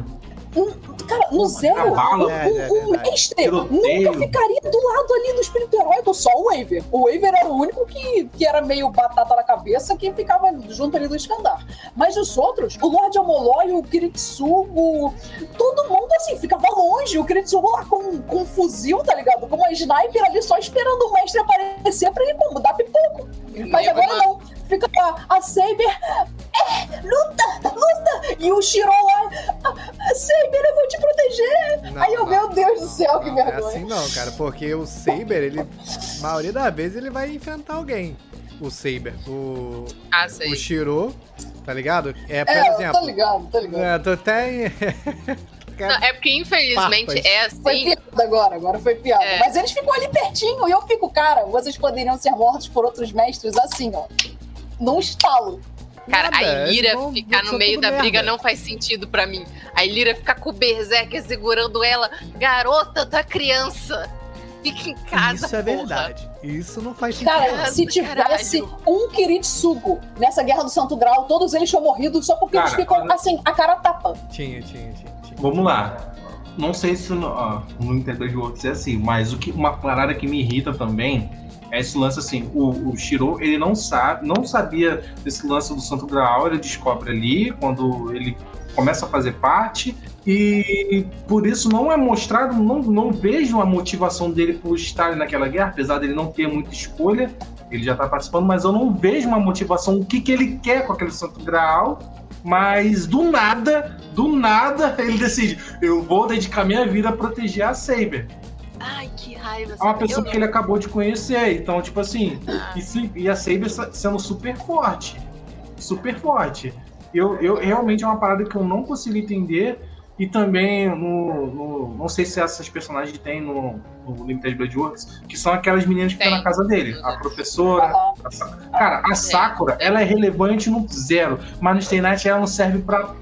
Cara, no Zero, o, É, é o verdade. mestre nunca ficaria do lado ali do espírito heróico, só o Waver. O Waver era o único que, que era meio batata na cabeça que ficava junto ali do Skandar. Mas os outros, o Lorde Amolói, o Kiritsugo, todo mundo assim, ficava longe. O Kiritsugo lá com, com um fuzil, tá ligado? Com uma sniper ali só esperando o mestre aparecer pra ele como? Dar pipoco. Mas agora não. Fica lá, a Saber. É, luta, luta! E o Shiro lá. "Ah, Saber, eu vou te proteger! Não, Aí eu, não. meu Deus do céu, que Não, é vergonha. assim não, cara, porque o Saber, ele, a maioria das vezes, ele vai enfrentar alguém. O Saber. O, Ah, sei. o Shiro, tá ligado? É, por É, exemplo. tô ligado, tô ligado. É, tô até. Não, é porque, infelizmente, Farpas. é Foi assim. piada agora, agora foi piada. É. Mas eles ficam ali pertinho e eu fico, cara, vocês poderiam ser mortos por outros mestres assim, ó. Num estalo. Cara, Nada, a eles Ilira vão- ficar no meio da merda. briga não faz sentido pra mim. A Ilira ficar com o Berserker segurando ela. Garota da criança. Fica em casa, Isso é porra. verdade. Isso não faz sentido. Cara, se tivesse caralho. um Kiritsugo nessa Guerra do Santo Grau, todos eles tinham morrido só porque eles Cara, ficam olha- assim, a cara tapa. Tinha, tinha, tinha. tinha. Vamos lá. Não sei se no, ó, no Nintendo de Works é assim, mas o que, uma parada que me irrita também é esse lance assim, o, o Shiro, ele não sabe, não sabia desse lance do Santo Graal, ele descobre ali quando ele começa a fazer parte e por isso não é mostrado, não, não vejo a motivação dele por estar naquela guerra, apesar dele não ter muita escolha, ele já tá participando, mas eu não vejo uma motivação, o que, que ele quer com aquele Santo Graal, mas do nada, do nada, ele decide, eu vou dedicar minha vida a proteger a Saber. Ai, que raiva. É uma pessoa Eu que ele acabou de conhecer, então, tipo assim, Ah. e, se- e a Saber sa- sendo super forte. Super forte. Eu, eu realmente é uma parada que eu não consigo entender. E também no, no- Não sei se essas personagens têm no, no Limited Blade Works, que são aquelas meninas que estão na casa dele. A professora. Aham. a Sa- Cara, a Sakura, ela é relevante no zero, mas no Stay Night ela não serve pra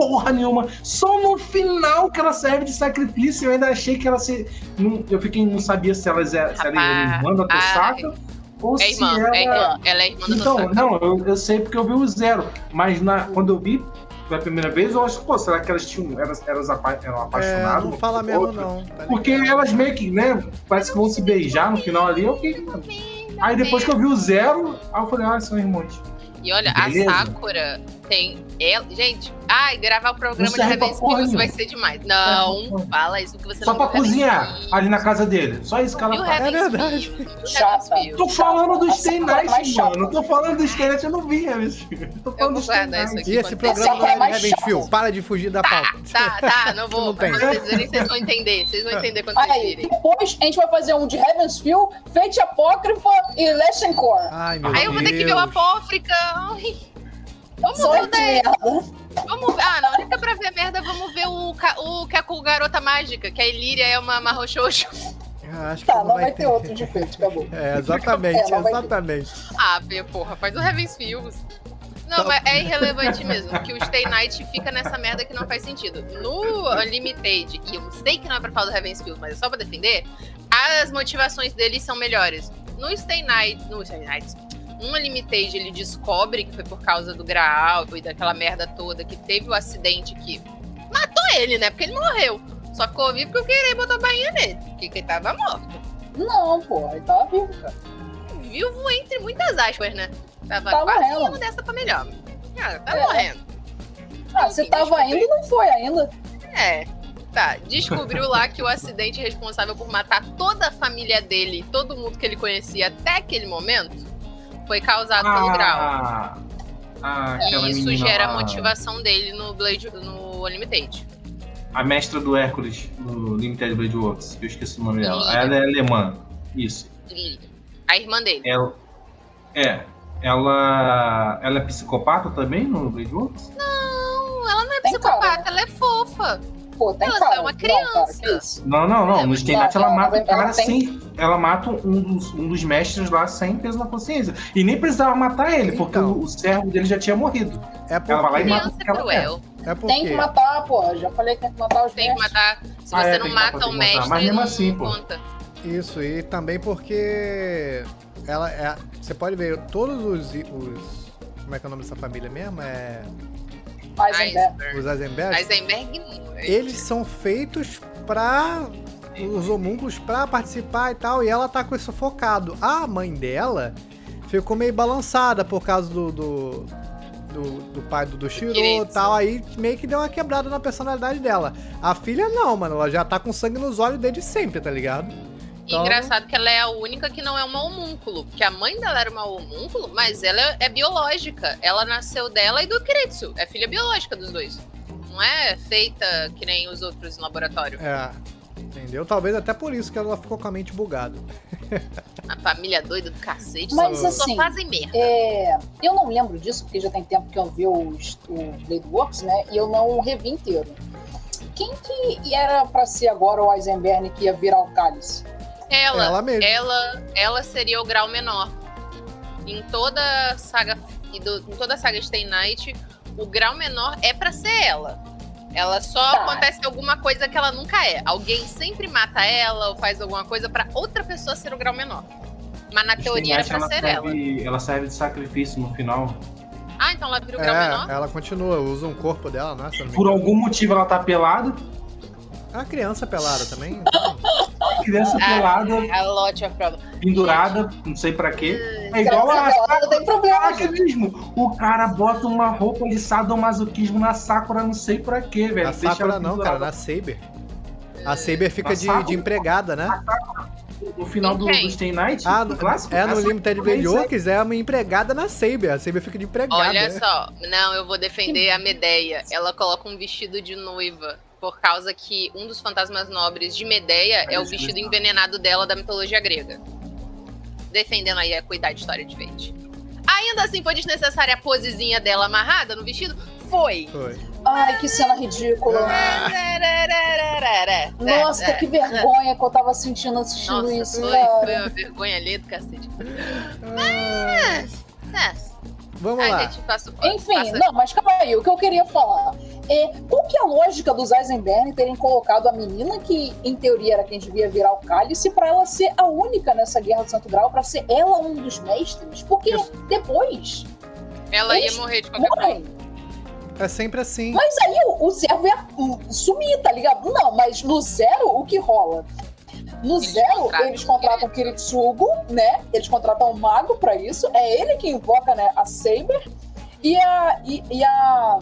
porra nenhuma. Só no final que ela serve de sacrifício. Eu ainda achei que ela se. não- eu fiquei, não sabia se ela, se ela era irmã da Tosaka ou É se irmã, ela. é irmã. Ela é irmã da Então, Tosaka. não, eu, eu sei porque eu vi o zero. Mas na, quando eu vi pela primeira vez, eu acho, pô, será que elas tinham. Elas, elas apa- eram É, apaixonadas? não uma fala mesmo, outra? não. tá Porque elas meio que, né, parece que vão se beijar no final ali. Eu fiquei, mano. Aí depois que eu vi o zero, aí eu falei, ah, são irmãos. E olha, Beleza. a Sakura tem. Ela... Gente, ai, gravar o programa Não de Kills vai ser demais. Não, fala isso que você Só não pra cozinhar ali na casa dele. Só isso que ela faz. Heaven's É verdade. Chata. Tô falando do Stay é Night, mano. Tô falando do Stay Night, eu não vi Heaven's Tô falando do Stay Night. E esse programa Essa não é é. Feel. Para de fugir da Tá, pauta. tá, tá, não vou. Não vocês verem, vocês vão entender. Vocês vão entender quando vocês virem. depois a gente vai fazer um de Heaven's Feel, Fate Apócrifa e Lesson Core. Ai, meu Aí eu vou ter que ver o Deus. Vamos Só ver o de daí. merda. Vamos ver. Ah, não, não é pra ver merda. Vamos ver o, ca- o que é com Garota Mágica, que a Ilíria é uma marrochoxo. Eu Acho que Tá, não vai ter outro de Fate, acabou. É, exatamente, É, não vai ter. exatamente. Ah, Fê, porra, faz o Heaven's Fields. Não, mas é irrelevante mesmo, que o Stay Night fica nessa merda que não faz sentido. No Unlimited, e eu sei que não é pra falar do Heaven's Fields, mas é só pra defender, as motivações deles são melhores. No Stay Night, no Stay Night, no Unlimited ele descobre que foi por causa do Graal e daquela merda toda, que teve o acidente que matou ele, né? Porque ele morreu. Só ficou vivo porque o Kirei botou a barrinha nele, porque ele tava morto. Não, pô, ele tava vivo, cara. Vivo entre muitas aspas, né? Tava Tá quase morrendo. indo dessa pra melhor. Ah, tá É. morrendo. Ah, você Enfim, tava descobri. indo não foi ainda. É. Tá, descobriu lá que o acidente responsável por matar toda a família dele, todo mundo que ele conhecia até aquele momento, foi causado pelo grau. Ah, ah, aquela E isso gera a lá, motivação dele no Blade no Unlimited. A mestra do Hércules, no Limited Blade Works. Eu esqueci o nome dela. Ela é alemã. Isso. A irmã dele. Ela. É. Ela. Ela é psicopata também no Blade Works? Não, ela não é Tem psicopata, cara. ela é fofa. Pô, tem Ela cara. é uma Não, cara, criança. isso? Não, não, não. É, No não, ela não, mata o ela cara tem- sem. Ela mata um dos, um dos mestres lá sem peso na consciência. E nem precisava matar ele, porque Então. o, o servo dele já tinha morrido. É porque, Ela vai lá e mata o ela quer. cruel. é porque Tem que matar, porra. Já falei que tem que matar os Tem que mestres. matar. Se Ah, você é, não mata o mestre, Mas mesmo não assim, pô. conta. Isso, e também porque ela é. Você pode ver todos os. os como é que é o nome dessa família mesmo? É. Eisenberg. Os Eisenberg. Eisenberg, Eles são feitos pra. Os homúnculos pra participar e tal, e ela tá com isso focado. A mãe dela ficou meio balançada por causa do. do, do- do pai do, do Shiro e tal, aí meio que deu uma quebrada na personalidade dela. A filha não, mano, ela já tá com sangue nos olhos desde sempre, tá ligado? E engraçado que ela é a única que não é uma homúnculo. Porque a mãe dela era uma homúnculo, mas ela é biológica. Ela nasceu dela e do Kiritsu. É filha biológica dos dois. Não é feita que nem os outros no laboratório. É. Entendeu? Talvez até por isso que ela ficou com a mente bugada. A família doida do cacete. Mas, só, assim, só fazem merda. É, eu não lembro disso, porque já tem tempo que eu vi os, o Blade Works, né? E eu não revi inteiro. Quem que era pra ser agora o Eisenberg que ia virar o cálice? Ela, Ela mesma. ela, ela seria o grau menor. Em toda a saga, e do- em toda a saga Stay Night, o grau menor é pra ser ela. Ela só Tá. acontece alguma coisa que ela nunca é. Alguém sempre mata ela ou faz alguma coisa pra outra pessoa ser o grau menor. Mas na Stay teoria era Night, pra ela ser ela. serve, ela serve de sacrifício no final. Ah, então ela vira o grau menor? É, ela continua, usa um corpo dela, né? Por algum motivo ela tá pelada. É uma criança pelada também. Criança Ah. pelada, A Lot of Problem. pendurada, não sei pra quê. É igual a pelada tem problema, mesmo. O cara bota uma roupa de sadomasoquismo na Sakura, não sei pra quê, velho. Na Deixa Sakura ela não, cara, na Saber. A Saber fica de, Sakura? de empregada, né? No final do, do Stay Night, Ah, do no- clássico. é no Limited Works, é uma empregada na Saber. A Saber fica de empregada. Olha só, não, eu vou defender a Medeia. Ela coloca um vestido de noiva. Por causa que um dos fantasmas nobres de Medeia é o isso vestido mesmo. envenenado dela da mitologia grega. Defendendo aí a cuidar de história de Fate. Ainda assim, foi desnecessária a posezinha dela amarrada no vestido? Foi. Foi. Ai, que cena ridícula. Nossa, que vergonha que eu tava sentindo assistindo Nossa, isso, foi, cara. foi uma vergonha ali do cacete. Ah, É, vamos a lá. gente passa o Enfim, passa- não, mas calma aí, o que eu queria falar é qual que é a lógica dos Eisenberg terem colocado a menina que, em teoria, era quem devia virar o cálice, pra ela ser a única nessa Guerra do Santo Grau, pra ser ela um dos mestres? Porque Isso. depois Ela ia morrer de qualquer forma. morrem. É sempre assim. Mas aí o, o Zero ia hum, sumir, tá ligado? Não, mas no Zero, o que rola? No Eles Zero, contratam eles contratam o Kiritsugo, né? Eles contratam um mago pra isso. É ele que invoca, né, a Saber. E a, e, e a,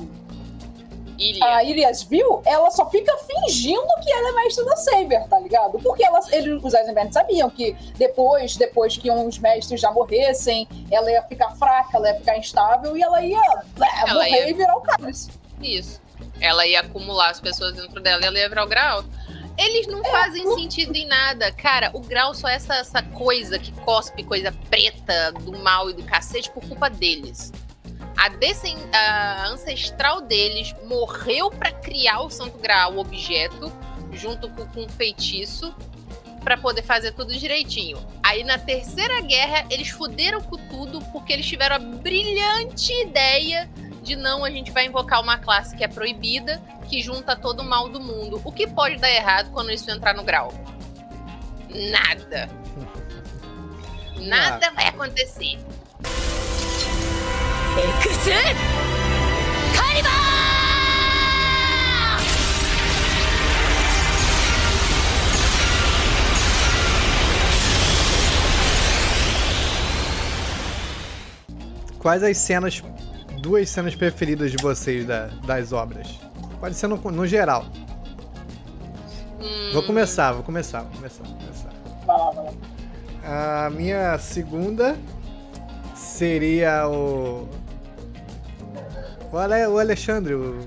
Ilha. a Iriasville, ela só fica fingindo que ela é mestre da Saber, tá ligado? Porque ela, eles, os Eisenberg sabiam que depois, depois que uns mestres já morressem, ela ia ficar fraca, ela ia ficar instável e ela ia é, Ela morrer ia- e virar o cálice. Isso. Ela ia acumular as pessoas dentro dela e ela ia virar o grau. Eles não fazem sentido em nada. Cara, o grau só é essa, essa coisa que cospe coisa preta do mal e do cacete por culpa deles. A, a ancestral deles morreu pra criar o Santo Graal, o objeto, junto com, com o feitiço, pra poder fazer tudo direitinho. Aí na terceira guerra, eles fuderam com tudo porque eles tiveram a brilhante ideia de não, a gente vai invocar uma classe que é proibida, que junta todo o mal do mundo. O que pode dar errado quando isso entrar no grau? Nada. Nada vai acontecer. エクスカリバー Quais as cenas, duas cenas preferidas de vocês da- das obras? Pode ser no, no geral. Hum, Vou começar, vou começar, vou começar, vou começar. Vai lá, vai lá. A minha segunda seria o. o, Ale, o Alexandre, o.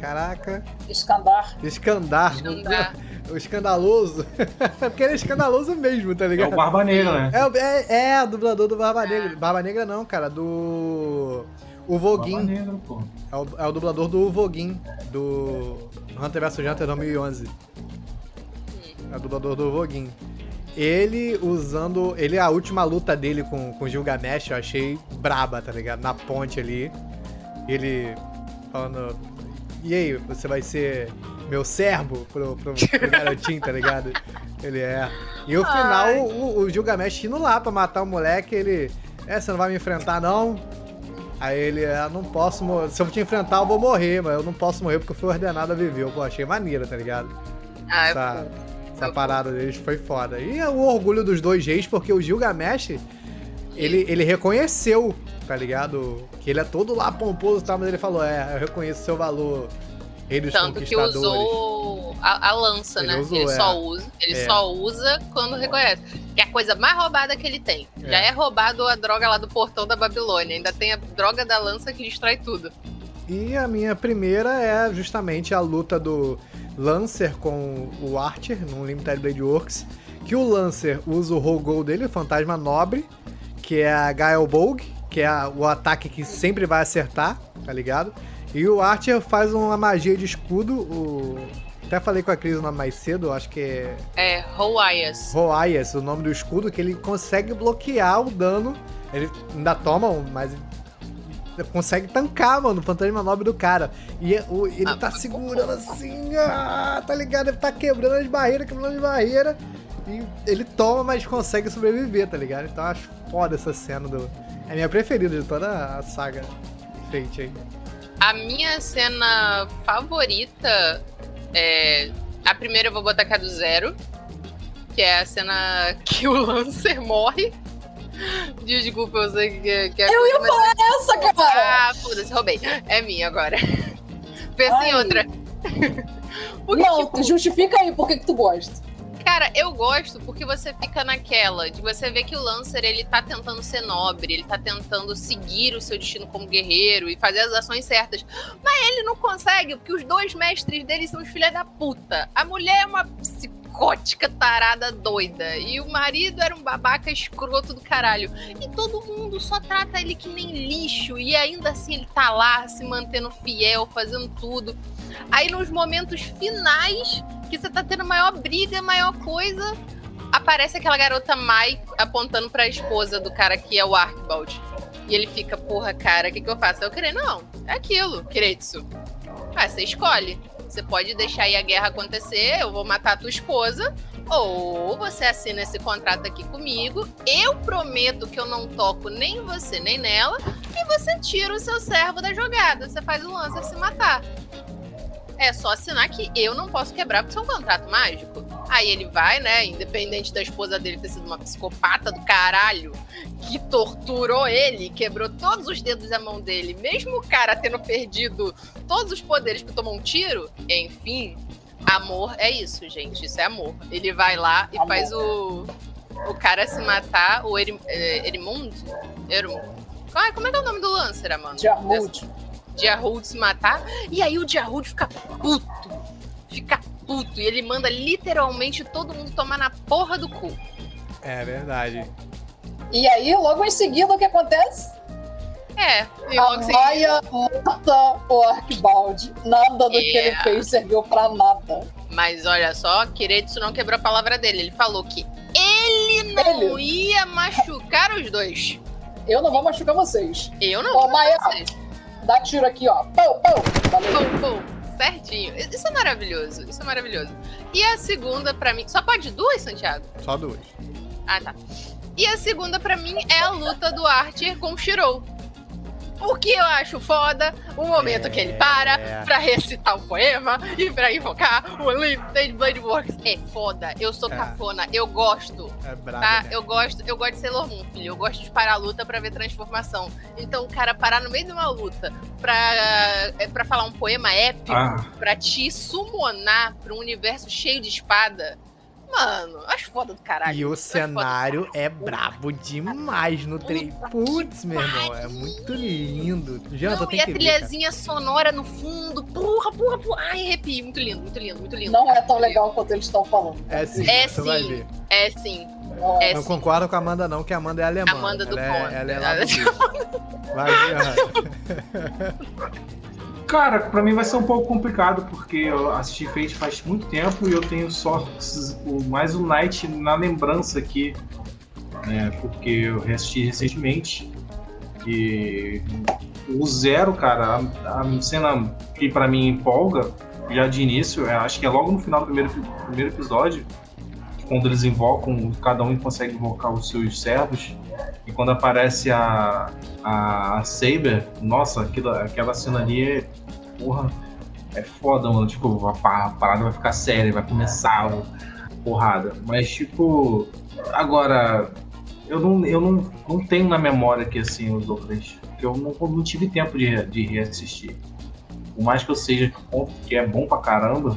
Caraca. Escandar. Escandar. Escandar. O escandaloso. Porque ele é escandaloso mesmo, tá É ligado? o Barba Negra, né? É, o- é, é, o dublador do Barba Negra. Barba Negra não, cara, do. O Voguin Barba Negra, pô. é o, é o dublador do Voguin, do Hunter vs Hunter 2011. É o dublador do Voguin. Ele usando. Ele, a última luta dele com, com Gilgamesh, eu achei braba, tá ligado? Na ponte ali. Ele falando. E aí, você vai ser meu servo pro, pro, pro garotinho, tá ligado? Ele é. E no final, o, o Gilgamesh indo lá pra matar o moleque, ele. É, você não vai me enfrentar, não? Aí ele, ah, não posso morrer. Se eu te enfrentar, eu vou morrer, mas eu não posso morrer porque eu fui ordenado a viver. Eu pô, achei maneiro, tá ligado? Ah, é Essa, fofo. essa parada deles foi foda. E é o orgulho dos dois reis, porque o Gilgamesh, ele, ele reconheceu, tá ligado? Que ele é todo lá pomposo e tal, mas ele falou, é, eu reconheço seu valor, rei dos Tanto que usou a, a lança, Ele né? usou, ele é. só usa, ele É. só usa quando reconhece. Que é a coisa mais roubada que ele tem. Já É. é roubado a droga lá do portão da Babilônia. Ainda tem a droga da lança que destrói tudo. E a minha primeira é justamente a luta do Lancer com o Archer no Limited Blade Works. Que o Lancer usa o Rogol dele, o Fantasma Nobre, que é a Gael Bolg, que é a- o ataque que sempre vai acertar, tá ligado? E o Archer faz uma magia de escudo, o... Até falei com a Cris o nome mais cedo, acho que é É Roaias. Roaias, o nome do escudo, que ele consegue bloquear o dano. Ele ainda toma, mas consegue tancar, mano, o fantasma nobre do cara. E é- o- ele Ah, tá segurando assim, ah, tá ligado? Ele tá quebrando as barreiras, quebrando as barreiras. E ele toma, mas consegue sobreviver, tá ligado? Então eu acho foda essa cena do. É a minha preferida de toda a saga Fate aí. A minha cena favorita é. A primeira eu vou botar cá do zero. Que é a cena que o Lancer morre. Desculpa, eu sei que, que é Eu ia falar essa, cara! Ah, foda-se, roubei. É minha agora. Pensa em Ai. outra. Porque, não, tipo, justifica aí por que que tu gosta. Cara, eu gosto porque você fica naquela de você ver que o Lancer ele tá tentando ser nobre, ele tá tentando seguir o seu destino como guerreiro e fazer as ações certas. Mas ele não consegue, porque os dois mestres dele são os filha da puta. A mulher é uma psicótica tarada doida e o marido era um babaca escroto do caralho. E todo mundo só trata ele que nem lixo e ainda assim ele tá lá se mantendo fiel, fazendo tudo. Aí nos momentos finais que você tá tendo maior briga, maior coisa, aparece aquela garota Mai apontando pra esposa do cara que é o Archibald. E ele fica, porra, cara, o que, que eu faço? Eu querer, não, é aquilo, Kiretsu. Ah, você escolhe. Você pode deixar aí a guerra acontecer, eu vou matar a tua esposa, ou você assina esse contrato aqui comigo, eu prometo que eu não toco nem em você nem nela, e você tira o seu servo da jogada. Você faz o Lancer se matar. É só assinar que eu não posso quebrar porque isso é um contrato mágico. Aí ele vai, né? Independente da esposa dele ter sido uma psicopata do caralho que torturou ele, quebrou todos os dedos da mão dele, mesmo o cara tendo perdido todos os poderes que tomou um tiro, enfim. Amor é isso, gente. Isso é amor. Ele vai lá e Amor. faz o, o cara se matar, o Erim, é, Erimund? Erum. Ah, como é que é o nome do Lancer, mano? Jarmut. Diarhold se matar. E aí o Diarhold fica puto. Fica puto. E ele manda literalmente todo mundo tomar na porra do cu. É verdade. E aí, logo em seguida, o que acontece? É. E A Maia mata o Archibald. Nada do que É. ele fez serviu pra nada. Mas olha só, Kiretsu não quebrou a palavra dele. Ele falou que ele não ia machucar os dois. Eu não vou machucar vocês. Eu não Ô, vou Maia. fazer. Dá tiro aqui, ó. Pau. Valeu. Pum, pum. Certinho. Isso é maravilhoso. Isso é maravilhoso. E a segunda, pra mim. Só pode duas, Santiago? Só duas. Ah, tá. E a segunda, pra mim, é a luta do Archer com o Shirou. Porque eu acho foda o momento que ele para É. pra recitar um poema e pra invocar o Unlimited Blade Works. É foda. Eu sou É. cafona. Eu gosto. É brabo, Tá? né? Eu gosto, eu gosto de Sailor Moon, filho. Eu gosto de parar a luta pra ver transformação. Então, o cara parar no meio de uma luta pra, é, pra falar um poema épico, Ah. pra te summonar pra um universo cheio de espada. Mano, acho foda do caralho. E o cenário é brabo demais no trem. Putz, meu irmão, é muito lindo. Janta, Não, tem e a que ver, trilhazinha sonora no fundo. Porra, porra, porra. Ai, arrepio. Muito lindo, muito lindo, muito lindo. Não é tão legal quanto eles estão falando. É sim, É você vai sim. ver. É sim. Não é. É Não sim. concordo com a Amanda, não, que a Amanda é alemã. Amanda do ela, é, ela é lá do. Vai, Cara, pra mim vai ser um pouco complicado, porque eu assisti Fate faz muito tempo e eu tenho só mais o Night na lembrança aqui, né? Porque eu reassisti recentemente. E o Zero, cara, a, a cena que pra mim empolga, já de início, eu acho que é logo no final do primeiro, primeiro episódio, quando eles invocam, cada um consegue invocar os seus servos. E quando aparece a, a, a Saber, nossa, aquilo, aquela cena ali é. Porra, é foda, mano. Tipo, a, pa- a parada vai ficar séria, vai começar a porrada. Mas, tipo, agora. Eu não, eu não, não tenho na memória aqui, assim, os outros. Porque eu não, não tive tempo de, de reassistir. Por mais que eu seja que é bom pra caramba,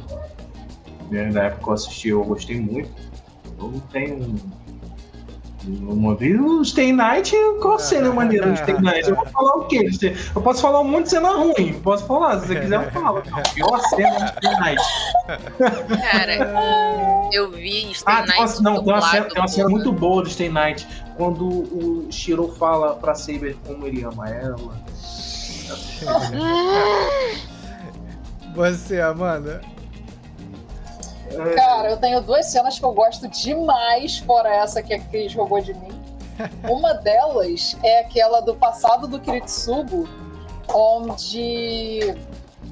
né, na época que eu assisti eu gostei muito. Eu não tenho. Uma vez o Stay Night, qual cena é maneira do Stay Night? Eu vou falar o quê? Eu posso falar um monte de cena ruim, posso falar, se você quiser eu falo. A pior cena do Stay Night. Cara, eu vi Stay Ah, tem Night uma, não, tem uma, cena, tem uma cena muito boa do Stay Night, quando o Shiro fala pra Saber como ele ama ela. Você, Amanda. Cara, eu tenho duas cenas que eu gosto demais, fora essa que a Cris roubou de mim. Uma delas é aquela do passado do Kiritsugo, onde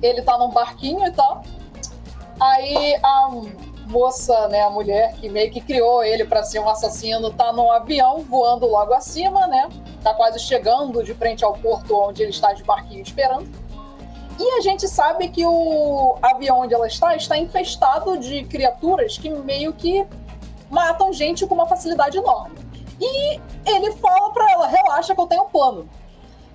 ele tá num barquinho e tal. Aí a moça, né, a mulher que meio que criou ele pra ser um assassino, tá num avião voando logo acima, né? Tá quase chegando de frente ao porto onde ele está de barquinho esperando. E a gente sabe que o avião onde ela está está infestado de criaturas que meio que matam gente com uma facilidade enorme. E ele fala pra ela: relaxa que eu tenho um plano.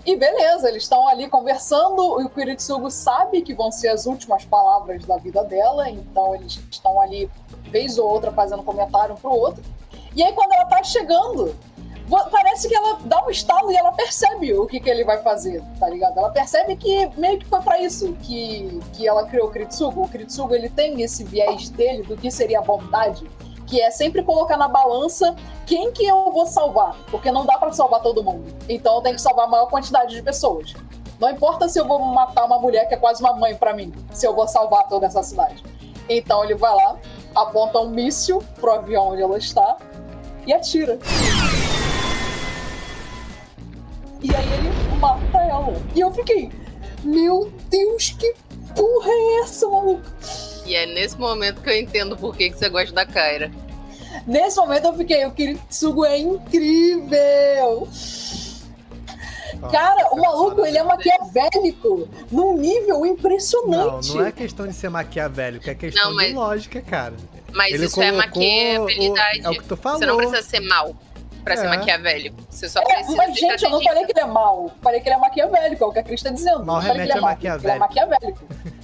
E beleza, eles estão ali conversando. E o Kiritsugo sabe que vão ser as últimas palavras da vida dela, então eles estão ali, vez ou outra, fazendo comentário um pro outro. E aí, quando ela tá chegando, parece que ela dá um estalo e ela percebe o que, que ele vai fazer, tá ligado? Ela percebe que meio que foi pra isso que, que ela criou o Kiritsugo. O Kiritsugo ele tem esse viés dele do que seria a bondade, que é sempre colocar na balança quem que eu vou salvar, porque não dá pra salvar todo mundo. Então eu tenho que salvar a maior quantidade de pessoas. Não importa se eu vou matar uma mulher que é quase uma mãe pra mim, se eu vou salvar toda essa cidade. Então ele vai lá, aponta um míssil pro avião onde ela está e atira. E aí ele mata ela. E eu fiquei, meu Deus, que porra é essa, maluco? E é nesse momento que eu entendo por que, que você gosta da Kyra. Nesse momento eu fiquei, o Kiritsugo é incrível! Cara, o maluco, ele é maquiavélico num nível Não, impressionante. não é questão de ser maquiavélico, é questão Não, mas- de lógica, cara. Mas Ele isso é maquiabilidade. o- É o que tu falou. Você não precisa ser mal pra ser É. maquiavélico. Você só É, precisa mas, ser gente, eu não falei que ele é mau. Falei que ele é maquiavélico, é o que a Cris tá dizendo. Mal que remete ele é a mau, maquiavélico. Ele é maquiavélico.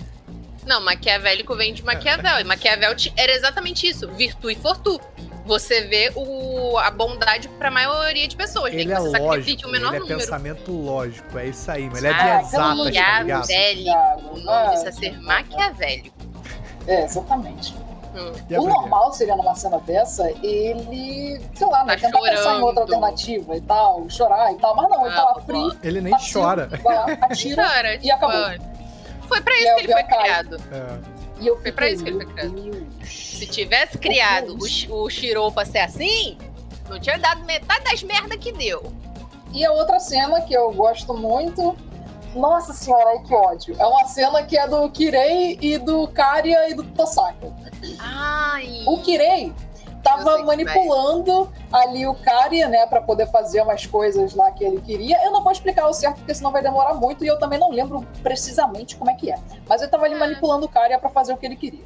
Não, maquiavélico vem de Maquiavel. E Maquiavel era exatamente isso: virtu e fortu. Você vê o, a bondade pra maioria de pessoas. Nem Ele que é você sacrifique lógico, o menor ele é número. pensamento lógico, é isso aí, mas ele é Ah, de exatas, tá ligado? Maquiavélico. O ah, nome precisa ser maquiavélico. É, exatamente. Hum. E a o normal seria numa cena dessa ele, sei lá, né, Tá tentar pensar em outra chorando. alternativa e tal, chorar e tal, mas não, ele tá Ah, lá frio, Ele nem passivo, chora. vai lá, atira Cara, e acabou. Foi pra isso é que ele foi Bianca. criado. É. E eu Foi pra isso que ele foi criado. Deus. Se tivesse criado o, o Shiro pra ser assim, não tinha dado metade das merdas que deu. E a outra cena que eu gosto muito. Nossa senhora, ai, que ódio. É uma cena que é do Kirei e do Karya e do Tosaka. Ai. O Kirei Eu tava manipulando ali o Karya, né, pra poder fazer umas coisas lá que ele queria. Eu não vou explicar o certo, porque senão vai demorar muito e eu também não lembro precisamente como é que é. Mas ele tava ali Ah. manipulando o Karya pra fazer o que ele queria.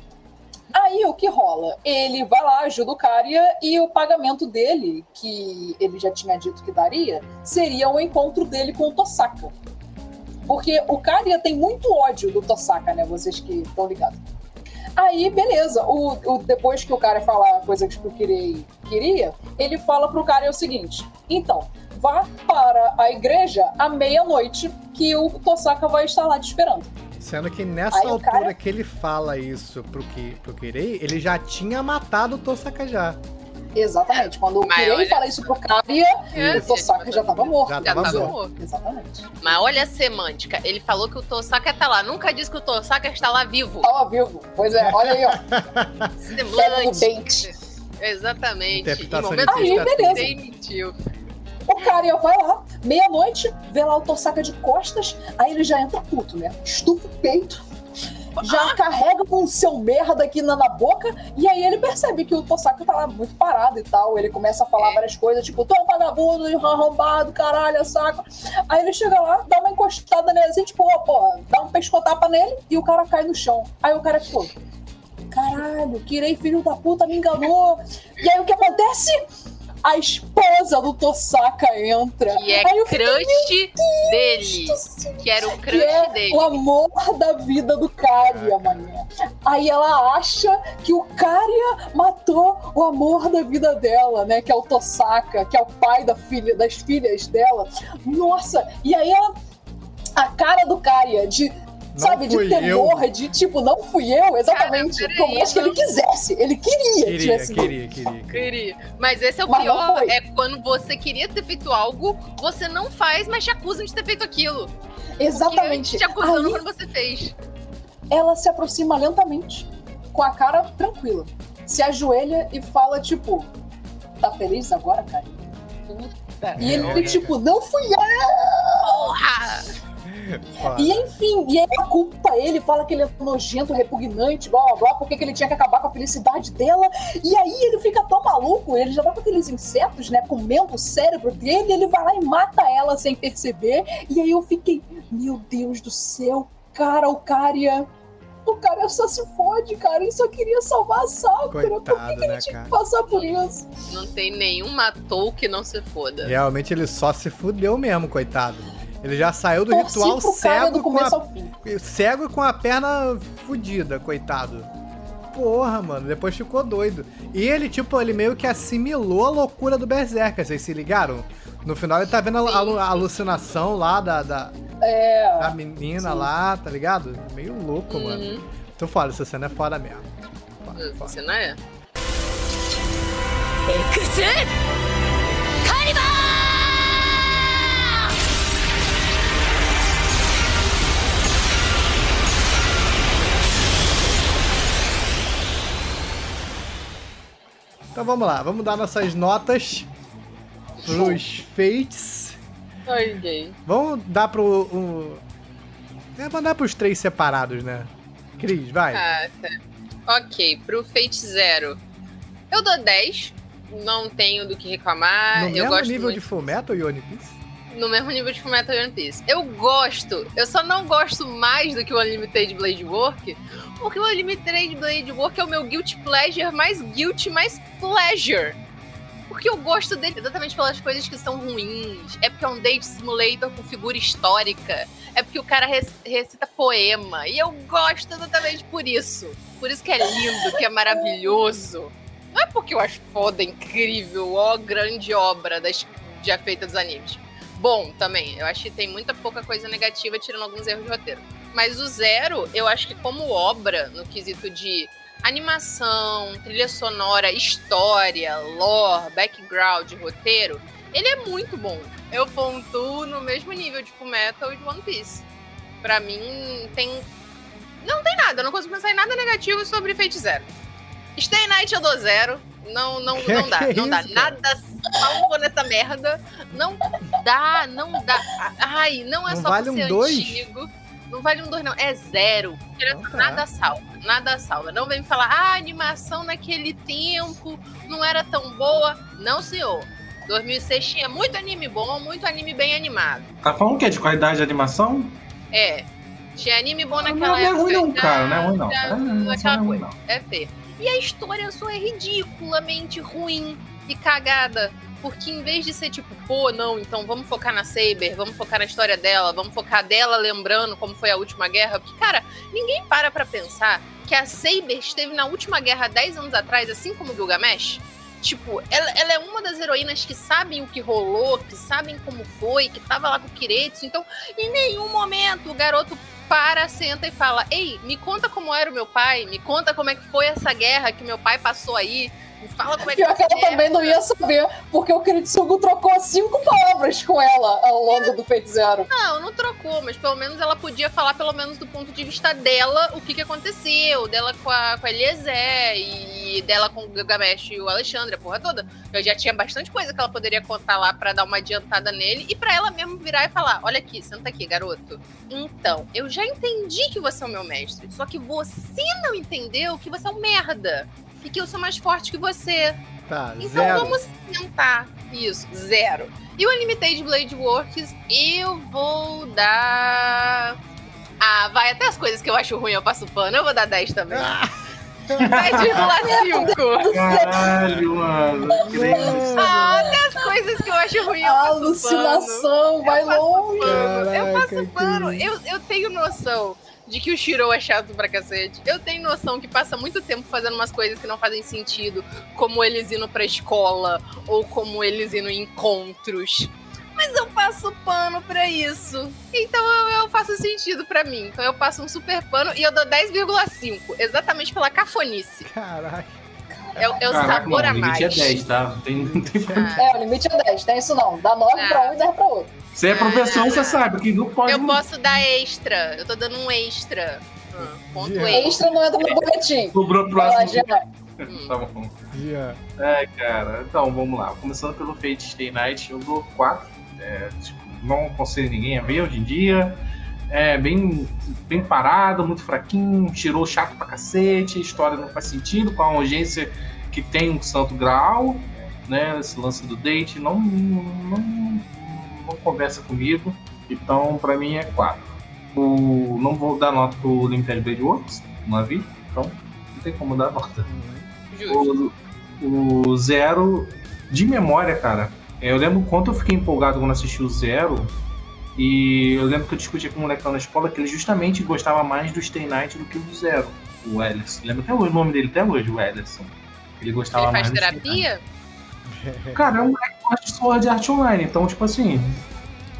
Aí o que rola? Ele vai lá, ajuda o Karya e o pagamento dele, que ele já tinha dito que daria, seria o encontro dele com o Tosaka. Porque o Karya tem muito ódio do Tosaka, né? Vocês que estão ligados. Aí, beleza. O, o- depois que o cara fala a coisa que o Kirei queria, ele fala pro cara o seguinte: então, vá para a igreja à meia-noite, que o Tosaka vai estar lá te esperando. Sendo que nessa Aí altura cara- que ele fala isso pro, pro Kirei, ele já tinha matado o Tosaka já. Exatamente. Quando o Mas Kirei olha- fala isso pro Karia, É, o Tosaka já tava morto. Já Já tava tava morto. morto. Exatamente. Mas olha a semântica. Ele falou que o Tosaka tá lá. Nunca disse que o Tosaka está lá vivo. Tava vivo. Pois é, olha aí, ó. Semântica. dente. Exatamente. Aí, beleza. demitiu. O Karia vai lá, meia-noite, vê lá o Tosaka de costas, aí ele já entra puto, né? Estufa o peito, já carrega com o seu merda aqui na, na boca, e aí ele percebe que o Tosaka tá lá muito parado e tal. Ele começa a falar É. várias coisas, tipo, tô vagabundo, arrombado, caralho, saco. Aí ele chega lá, dá uma encostada nele, assim, tipo, ó, porra, dá um pescotapa nele e o cara cai no chão. Aí o cara ficou. Caralho, Kirei, filho da puta, me enganou. E aí o que acontece? A esposa do Tosaka entra. Que é aí crush dele. "Nossa Que era o que crush é dele. o amor da vida do Karia, mané. Aí ela acha que o Karia matou o amor da vida dela, né? Que é o Tosaka, que é o pai da filha, das filhas dela. Nossa, e aí ela, a cara do Karia de. Não sabe, de temor, de tipo, não fui eu, exatamente. Cara, Por mais que ele peraí, quisesse, ele queria, que Queria, tivesse queria, queria, queria. Queria. Mas esse é o Mas pior, é quando você queria ter feito algo, você não faz, mas te acusam de ter feito aquilo. Exatamente. Te acusando Aí- quando você fez. ela se aproxima lentamente, com a cara tranquila. Se ajoelha e fala, tipo, tá feliz agora, cara? E ele, É. tipo, não fui eu! Porra! E enfim, e aí ela culpa ele, fala que ele é nojento, repugnante, blá blá blá, porque que ele tinha que acabar com a felicidade dela. E aí ele fica tão maluco, ele já tá com aqueles insetos, né, comendo o cérebro dele, ele vai lá e mata ela sem perceber. E aí eu fiquei, meu Deus do céu, cara, o Karia. O cara só se fode, cara. Ele só queria salvar a Sakura. Por que, Coitado, que ele né, tinha cara? que passar por isso? Não tem nenhum matou que não se foda. Realmente ele só se fudeu mesmo, coitado. Ele já saiu do Torci ritual pro cara cego do com, a, ao fim. cego e com a perna fudida, coitado. Porra, mano, depois ficou doido. E ele, tipo, ele meio que assimilou a loucura do Berserker, vocês se ligaram? No final ele tá vendo a, a- a alucinação lá da, da, É. da menina sim. lá, tá ligado? Meio louco, mano. Uhum. Tu fala, essa cena é foda mesmo. Foda, foda. Você não é? エ Então vamos lá, vamos dar nossas notas pros Fates. Vamos dar pro. O... É, vamos dar pros três separados, né? Cris, vai. Ah, tá. Ok, pro Fate Zero. Eu dou 10. Não tenho do que reclamar. no eu mesmo gosto nível muito. de Fullmetal e One Piece? No mesmo nível de Fullmetal e One Piece. Eu gosto. Eu só não gosto mais do que o Unlimited Blade Work. Porque o Unlimited Blade Work é o meu guilty pleasure mais guilty mais pleasure. Porque eu gosto dele exatamente pelas coisas que são ruins. É porque é um date simulator com figura histórica. É porque o cara rec- recita poema. E eu gosto exatamente por isso. Por isso que é lindo, que é maravilhoso. Não é porque eu acho foda, incrível, ó, grande obra das, já feita dos animes. Bom, também, eu acho que tem muita pouca coisa negativa, tirando alguns erros de roteiro. Mas o Zero, eu acho que como obra, no quesito de animação, trilha sonora, história, lore, background, roteiro, ele é muito bom. Eu pontuo no mesmo nível de Fullmetal e de One Piece. Pra mim, tem... Não tem nada, eu não consigo pensar em nada negativo sobre Fate Zero. Stay Night eu dou zero. Não, não, não dá. não dá. Nada salvo nessa merda. Não dá, não dá. Ai, não é Não só vale por um ser dois? antigo. Não vale um dois, não. É zero. Então tá. Nada salva. Nada salva. Não vem me falar, ah, a animação naquele tempo não era tão boa. Não, senhor. 2006 tinha muito anime bom, muito anime bem animado. Tá falando o quê? De qualidade de animação? É. Tinha anime bom Não, naquela não é época. ruim não, cara. Não é ruim não. já- É, não é aquela ruim coisa. não. É feio. E a história só é ridiculamente ruim e cagada. Porque em vez de ser tipo, pô, não, então vamos focar na Saber, vamos focar na história dela, vamos focar dela lembrando como foi a última guerra. Porque, cara, ninguém para pra pensar que a Saber esteve na última guerra 10 anos atrás, assim como Gilgamesh. Tipo, ela, ela é uma das heroínas que sabem o que rolou, que sabem como foi, que tava lá com o Kiretsu. Então, em nenhum momento o garoto para, senta e fala: Ei, me conta como era o meu pai, me conta como é que foi essa guerra que meu pai passou aí. Me fala como é que Pior que ela também não ia saber, porque o Kiritsugu trocou cinco palavras com ela ao longo do Fate Zero. Não, não trocou, mas pelo menos ela podia falar, pelo menos do ponto de vista dela, o que, que aconteceu, dela com a, com a Eliezer e dela com o Gilgamesh e o Alexandre, a porra toda. Eu já tinha bastante coisa que ela poderia contar lá pra dar uma adiantada nele e pra ela mesmo virar e falar: Olha aqui, senta aqui, garoto. Então, eu já entendi que você é o meu mestre, só que você não entendeu que você é um merda e que eu sou mais forte que você. Tá, Então zero. vamos tentar. Isso, zero. E o Unlimited Blade Works, eu vou dar. Ah, vai, até as coisas que eu acho ruim eu passo pano, eu vou dar 10 também. Ah, 10,5. Caralho, mano. Ah, até as coisas que eu acho ruim eu passo alucinação vai Eu passo longe. pano. Eu passo pano. Eu, eu tenho noção de que o Shiro é chato pra cacete. Eu tenho noção que passa muito tempo fazendo umas coisas que não fazem sentido, como eles indo pra escola ou como eles indo em encontros. Mas eu passo pano pra isso. Então eu, eu faço sentido pra mim. Então eu passo um super pano e eu dou 10,5. Exatamente pela cafonice. Caraca. É, o- é o Caraca, sabor não, a o mais. limite é 10, tá? Não tem, não tem Ah, É, o limite é 10, tem isso não. Dá 9 Ah. pra um e 10 pra outro. Você é professor, você sabe que não pode. eu posso dar extra. Eu tô dando um extra. Ah, ponto Yeah. extra. Extra não entra no boletim. Sobrou pro próximo. Jean. Tá bom. Jean. É, cara. Então, vamos lá. Começando pelo Fate Stay Night, eu dou 4. É, tipo, não aconselho ninguém a ver hoje em dia. É bem, bem parado, muito fraquinho, tirou chato pra cacete, a história não faz sentido com a urgência que tem um Santo Graal, né? Esse lance do date não, não, não conversa comigo. Então, pra mim é 4. O, não vou dar nota pro Limited Blade Works, não vi, então não tem como dar nota. Justo. O, o Zero, de memória, cara, eu lembro quanto eu fiquei empolgado quando assisti o Zero. E eu lembro que eu discutia com um molecão na escola que ele justamente gostava mais do Stay Night do que do Zero. O Ellison. Lembra até hoje o nome dele, até hoje, o Ellison. Ele gostava Ele mais faz do Stay Night. terapia? Cara, é um moleque que gosta de Sword Art Online, então, tipo assim,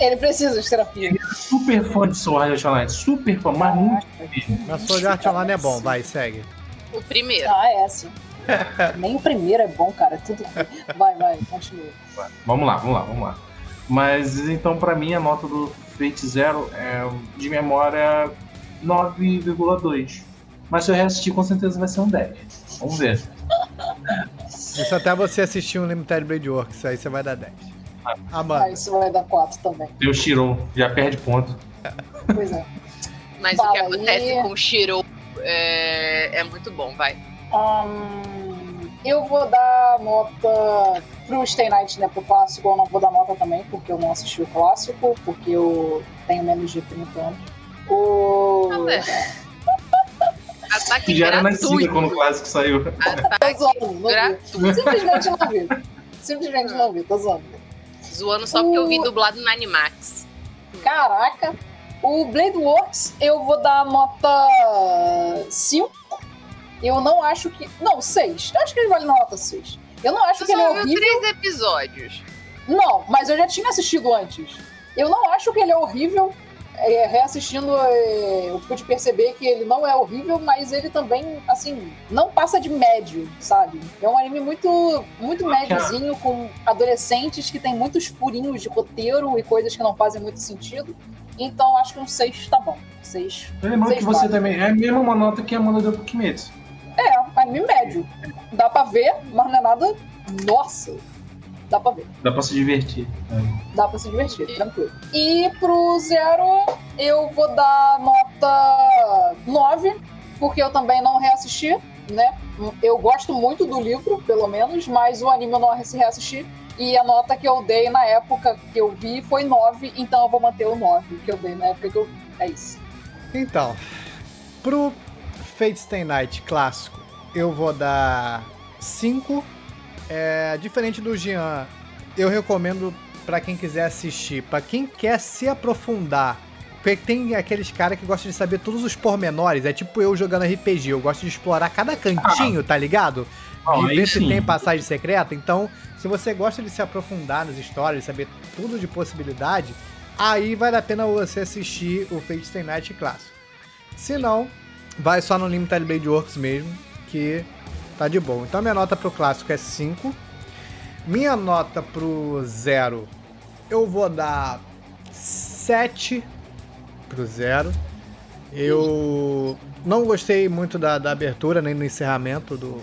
Ele precisa de terapia. super fã de Sword Art Online, super fã, mas muito Mas Sword Art Online é bom, vai, segue. O primeiro. Ah, é sim. Nem o primeiro é bom, cara. Tudo. Vai, vai, continua. Vamos lá, vamos lá, vamos lá. Mas então, pra mim, a nota do Fate Zero é de memória 9,2. Mas se eu reassistir, com certeza vai ser um 10. Vamos ver. Isso até você assistir um Limited Blade Works, aí você vai dar 10. Ah, Amanda. isso vai dar 4 também. Tem o Shiro, já perde ponto. Pois é. Mas Fala o que aí. acontece com o Shiro é, é muito bom, vai. Hum, eu vou dar nota pro Stay Night, né? Pro clássico, eu não vou dar nota também, porque eu não assisti o clássico, porque eu tenho menos de 30 anos. O. Ataque Que já era nascida quando o clássico saiu. Tô Ataque zoando, gratuito. Simplesmente não vi. Simplesmente não vi, tô zoando. Zoando só porque eu vi dublado no Animax. Caraca. O Blade Works, eu vou dar nota 5. Eu não acho que. Não, 6. Eu acho que ele vale nota 6. Eu não acho que ele é só viu horrível. três episódios. Não, mas eu já tinha assistido antes. Eu não acho que ele é horrível. É, reassistindo, é, eu pude perceber que ele não é horrível, mas ele também, assim, não passa de médio, sabe? É um anime muito, muito médiozinho, com adolescentes que tem muitos furinhos de roteiro e coisas que não fazem muito sentido. Então acho que um 6 tá bom. 6. Lembrando Seis que você vale. também é a mesma uma que a Amanda deu pro Kimetsu. É, anime médio. Dá pra ver, mas não é nada. Nossa! Dá pra ver. Dá pra se divertir. Dá pra se divertir, tranquilo. E pro Zero, eu vou dar nota 9, porque eu também não reassisti, né? Eu gosto muito do livro, pelo menos, mas o anime eu não reassisti. E a nota que eu dei na época que eu vi foi 9, então eu vou manter o 9 que eu dei na época que eu vi. É isso. Então, pro Fate Stay Night clássico, eu vou dar 5. É, diferente do Jean, eu recomendo pra quem quiser assistir, pra quem quer se aprofundar. Porque tem aqueles caras que gostam de saber todos os pormenores. É tipo eu jogando RPG, eu gosto de explorar cada cantinho, tá ligado? De aí ver se tem passagem secreta. Então, se você gosta de se aprofundar nas histórias, saber tudo de possibilidade, aí vale a pena você assistir o Fate Stay Night clássico. Se não, vai só no Limited Blade Works mesmo, que tá de boa. Então minha nota pro clássico é 5. Minha nota pro zero, eu vou dar 7 pro zero. Eu não gostei muito da, da abertura nem do encerramento do,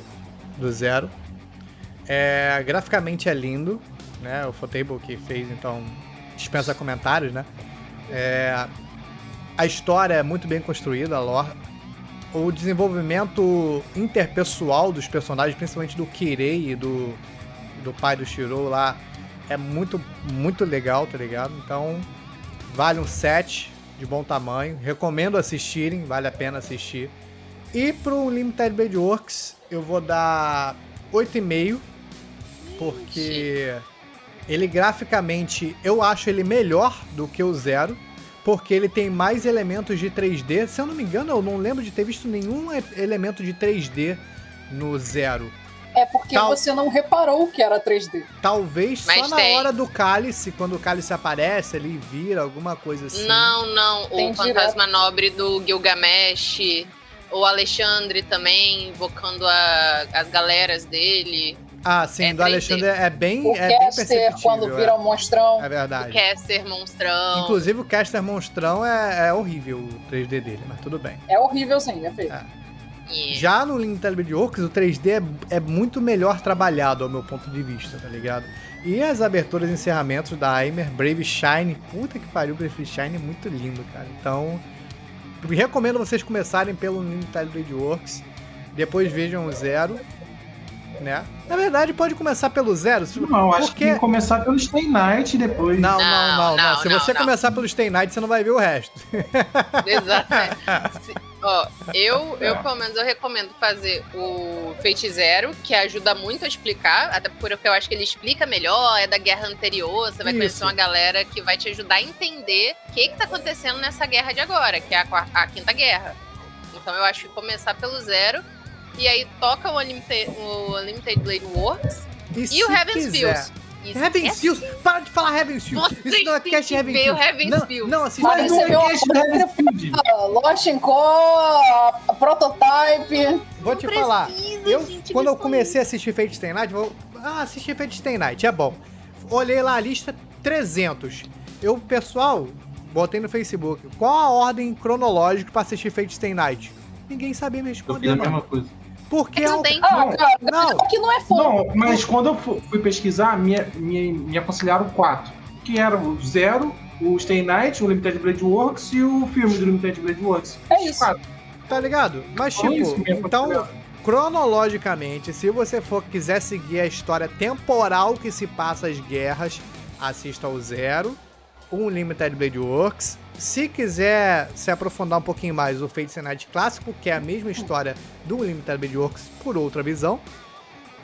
do zero. É, graficamente é lindo, né? O Fotable que fez, então dispensa comentários, né? É, a história é muito bem construída, a lore. O desenvolvimento interpessoal dos personagens, principalmente do Kirei e do, do pai do Shiro lá, é muito, muito legal, tá ligado? Então, vale um 7 de bom tamanho. Recomendo assistirem, vale a pena assistir. E pro Limited Blade Works, eu vou dar 8,5, porque ele graficamente, eu acho ele melhor do que o Zero porque ele tem mais elementos de 3D. Se eu não me engano, eu não lembro de ter visto nenhum elemento de 3D no Zero. É porque Tal- você não reparou que era 3D. Talvez só Mas na tem. hora do cálice, quando o cálice aparece ali, vira alguma coisa assim. Não, não. Tem o Fantasma Nobre do Gilgamesh. O Alexandre também, invocando a- as galeras dele. Ah, sim, É do 3D. Alexandre é bem, O é bem caster, perceptível. quando é. vira um monstrão. É O verdade. Caster Monstrão. Inclusive o Caster Monstrão é, é horrível o 3D dele, mas tudo bem. É horrível sim, é feio. É. E- Já no Limited Works, o 3D é, é muito melhor trabalhado, ao meu ponto de vista, tá ligado? E as aberturas e encerramentos da Aimer, Brave Shine, puta que pariu, Brave Shine é muito lindo, cara. Então, recomendo vocês começarem pelo Limited Works, depois vejam o Zero, né? Na verdade, pode começar pelo Zero, Não, acho porque... que tem que começar pelo Stay Night depois. Não, não, não, Não, não, não, Se não, você não. começar pelo Stay Night, você não vai ver o resto. Exatamente. Ó, eu, eu, pelo menos, eu recomendo fazer o Fate Zero, que ajuda muito a explicar, até porque eu acho que ele explica melhor, é da guerra anterior, você vai Isso. conhecer uma galera que vai te ajudar a entender o que, que tá acontecendo nessa guerra de agora, que é a, a quinta guerra. Então eu acho que começar pelo zero, e aí toca o Unlimited, o Unlimited Blade Works e se o Heaven's Fields. Heaven's Fields, para de falar Heaven's Fields. Vocês Isso não é cast que Heaven's Fields. Heaven's não, Fields. não, assiste Mas você não viu é cast Heaven's Field. Ah, Lost in Co, Prototype. Vou te falar. Eu, gente, quando eu comecei a assistir Fate Stay Night, vou. Ah, assistir Fate Stay Night, é bom. Olhei lá a lista 300. Eu, pessoal, botei no Facebook. Qual a ordem cronológica pra assistir Fate Stay Night? Ninguém sabia me Eu fiz responder, a mesma coisa. Porque Não é um- tem. Ah, Não, cara, não. que não é fã. Não, mas quando eu fu- fui pesquisar, me, me, me aconselharam quatro. Que eram o Zero, o Stay Night, o Limited Blade Works e o filme do Limited Blade Works. É isso. quatro. Tá ligado? Mas, Foi isso tipo, então, cronologicamente, se você for quiser seguir a história temporal que se passa as guerras, assista ao Zero, o Limited Blade Works. Se quiser se aprofundar um pouquinho mais, o Fate Night clássico, que é a mesma história do Limited Blade Works por outra visão.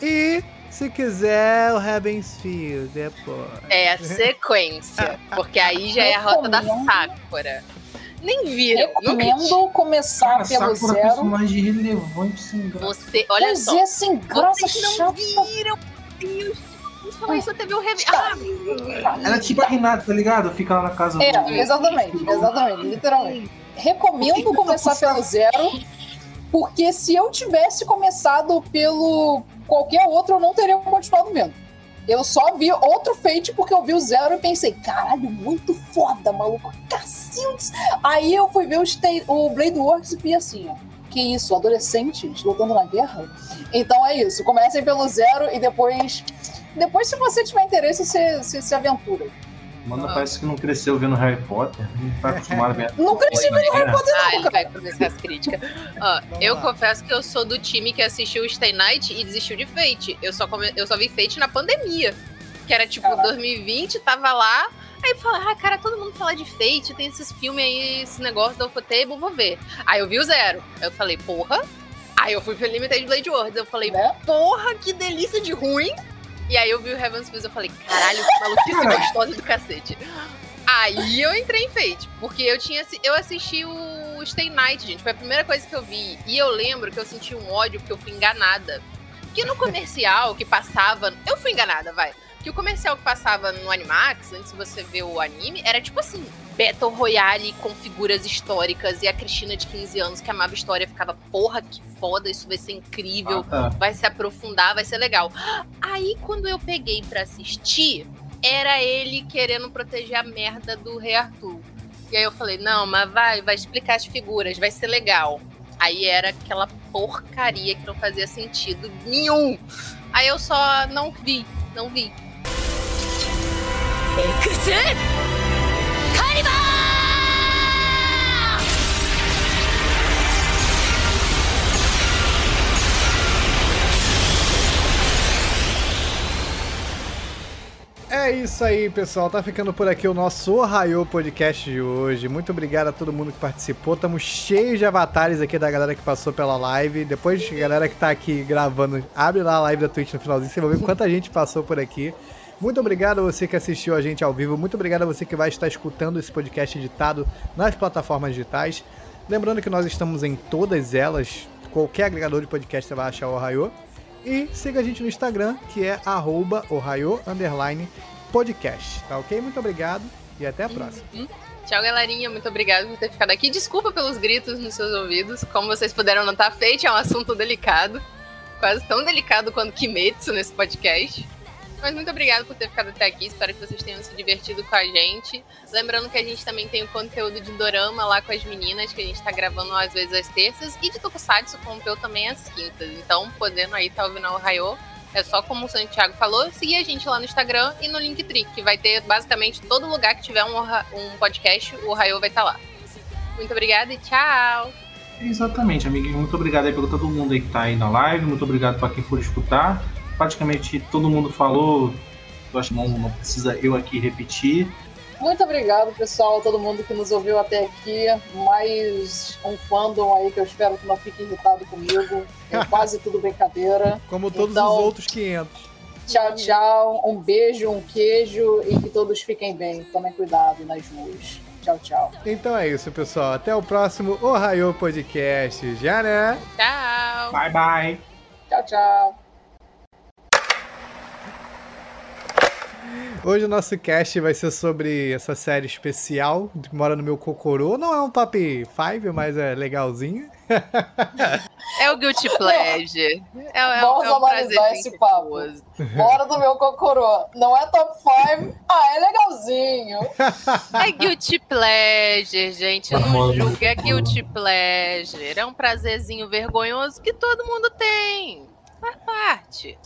E se quiser, o Heaven's Field depois. É a sequência. Porque aí já é a rota da Sakura. Nem viram. Nunca Recomendo começar Cara, pelo Sakura zero. personagem relevante sem graça. Você, olha Pois só. é, sem graça Vocês não chata. viram. Meu Deus. Falar isso ver o Heaven. Ah, Ela é tipo a Renata, tá ligado? Fica lá na casa do... É, exatamente, exatamente, literalmente. Recomendo começar pelo zero, porque se eu tivesse começado pelo qualquer outro, eu não teria continuado vendo. Eu só vi outro Fate porque eu vi o zero e pensei, caralho, muito foda, maluco, cacildes. Aí eu fui ver o, Stay- o Blade Works e vi assim, ó. Que isso, adolescentes lutando na guerra? Então é isso, comecem pelo zero e depois. Depois, se você tiver interesse, você, você se aventura. Mano, parece que não cresceu vendo Harry Potter. Não tá acostumado a ver. Não cresci vendo Harry Potter, Ah, não, ele cara. vai começar as críticas. Ó, eu lá. confesso que eu sou do time que assistiu Stay Night e desistiu de Fate. Eu só, come... eu só vi Fate na pandemia. Que era tipo Caraca. 2020, tava lá. Aí fala, ah, cara, todo mundo fala de Fate, tem esses filmes aí, esse negócio da Ufotable, vou ver. Aí eu vi o zero. Aí eu falei, porra. Aí eu fui pro Limited Blade Words. Eu falei, Né? porra, que delícia de ruim. E aí eu vi o Heaven's Fields eu falei, caralho, que maluquice gostosa do cacete. Aí eu entrei em Fate, porque eu tinha eu assisti o Stay Night, gente, foi a primeira coisa que eu vi. E eu lembro que eu senti um ódio porque eu fui enganada. Porque no comercial que passava, eu fui enganada, vai. Que o comercial que passava no Animax, antes de você ver o anime, era tipo assim, Battle Royale com figuras históricas e a Cristina de 15 anos que amava história ficava, porra, que foda, isso vai ser incrível, Ah, tá. vai se aprofundar, vai ser legal. Aí quando eu peguei pra assistir, era ele querendo proteger a merda do Rei Arthur. E aí eu falei, não, mas vai, vai explicar as figuras, vai ser legal. Aí era aquela porcaria que não fazia sentido nenhum. Aí eu só não vi, não vi. エクスカリバー É isso aí, pessoal. Tá ficando por aqui o nosso Ohio Podcast de hoje. Muito obrigado a todo mundo que participou. Estamos cheios de avatares aqui da galera que passou pela live. Depois, a galera que tá aqui gravando, abre lá a live da Twitch no finalzinho. Você vai ver quanta gente passou por aqui. Muito obrigado a você que assistiu a gente ao vivo. Muito obrigado a você que vai estar escutando esse podcast editado nas plataformas digitais. Lembrando que nós estamos em todas elas. Qualquer agregador de podcast você vai achar o Ohio. E siga a gente no Instagram, que é arroba Ohio underline podcast. Tá ok? Muito obrigado e até a próxima. Uhum. Tchau, galerinha. Muito obrigada por ter ficado aqui. Desculpa pelos gritos nos seus ouvidos. Como vocês puderam notar, Fate é um assunto delicado. Quase tão delicado quanto Kimetsu nesse podcast. Mas muito obrigada por ter ficado até aqui. Espero que vocês tenham se divertido com a gente. Lembrando que a gente também tem o conteúdo de Dorama lá com as meninas, que a gente tá gravando às vezes às terças. E de Tokusatsu com o Peu também às quintas. Então, podendo aí tá ouvindo o Raio, é só como o Santiago falou, seguir a gente lá no Instagram e no Linktree, que vai ter basicamente todo lugar que tiver um, um podcast, o Raio vai estar lá. Muito obrigada e tchau! Exatamente, amiguinho. Muito obrigado aí por todo mundo aí que tá aí na live. Muito obrigado para quem for escutar. Praticamente todo mundo falou. Eu acho que não, não precisa eu aqui repetir. Muito obrigado, pessoal, todo mundo que nos ouviu até aqui. Mais um fandom aí que eu espero que não fique irritado comigo. É quase tudo brincadeira. Como todos Então- os outros 500. Tchau, tchau. Um beijo, um queijo e que todos fiquem bem. Tomem cuidado nas ruas. Tchau, tchau. Então é isso, pessoal. Até o próximo Ohio Podcast. Já, né? Tchau! Bye, bye. Tchau, tchau. Hoje o nosso cast vai ser sobre essa série especial que mora no meu Cocorô. Não é um top 5, mas é legalzinho. É o Guilty Pleasure. É, é, Vamos é um analisar prazerzinho esse papo. Bora do meu cocorô. Não é top 5. Ah, é legalzinho. É Guilty Pleasure, gente. Não julga, é Guilty Pleasure. É um prazerzinho vergonhoso que todo mundo tem. Faz parte.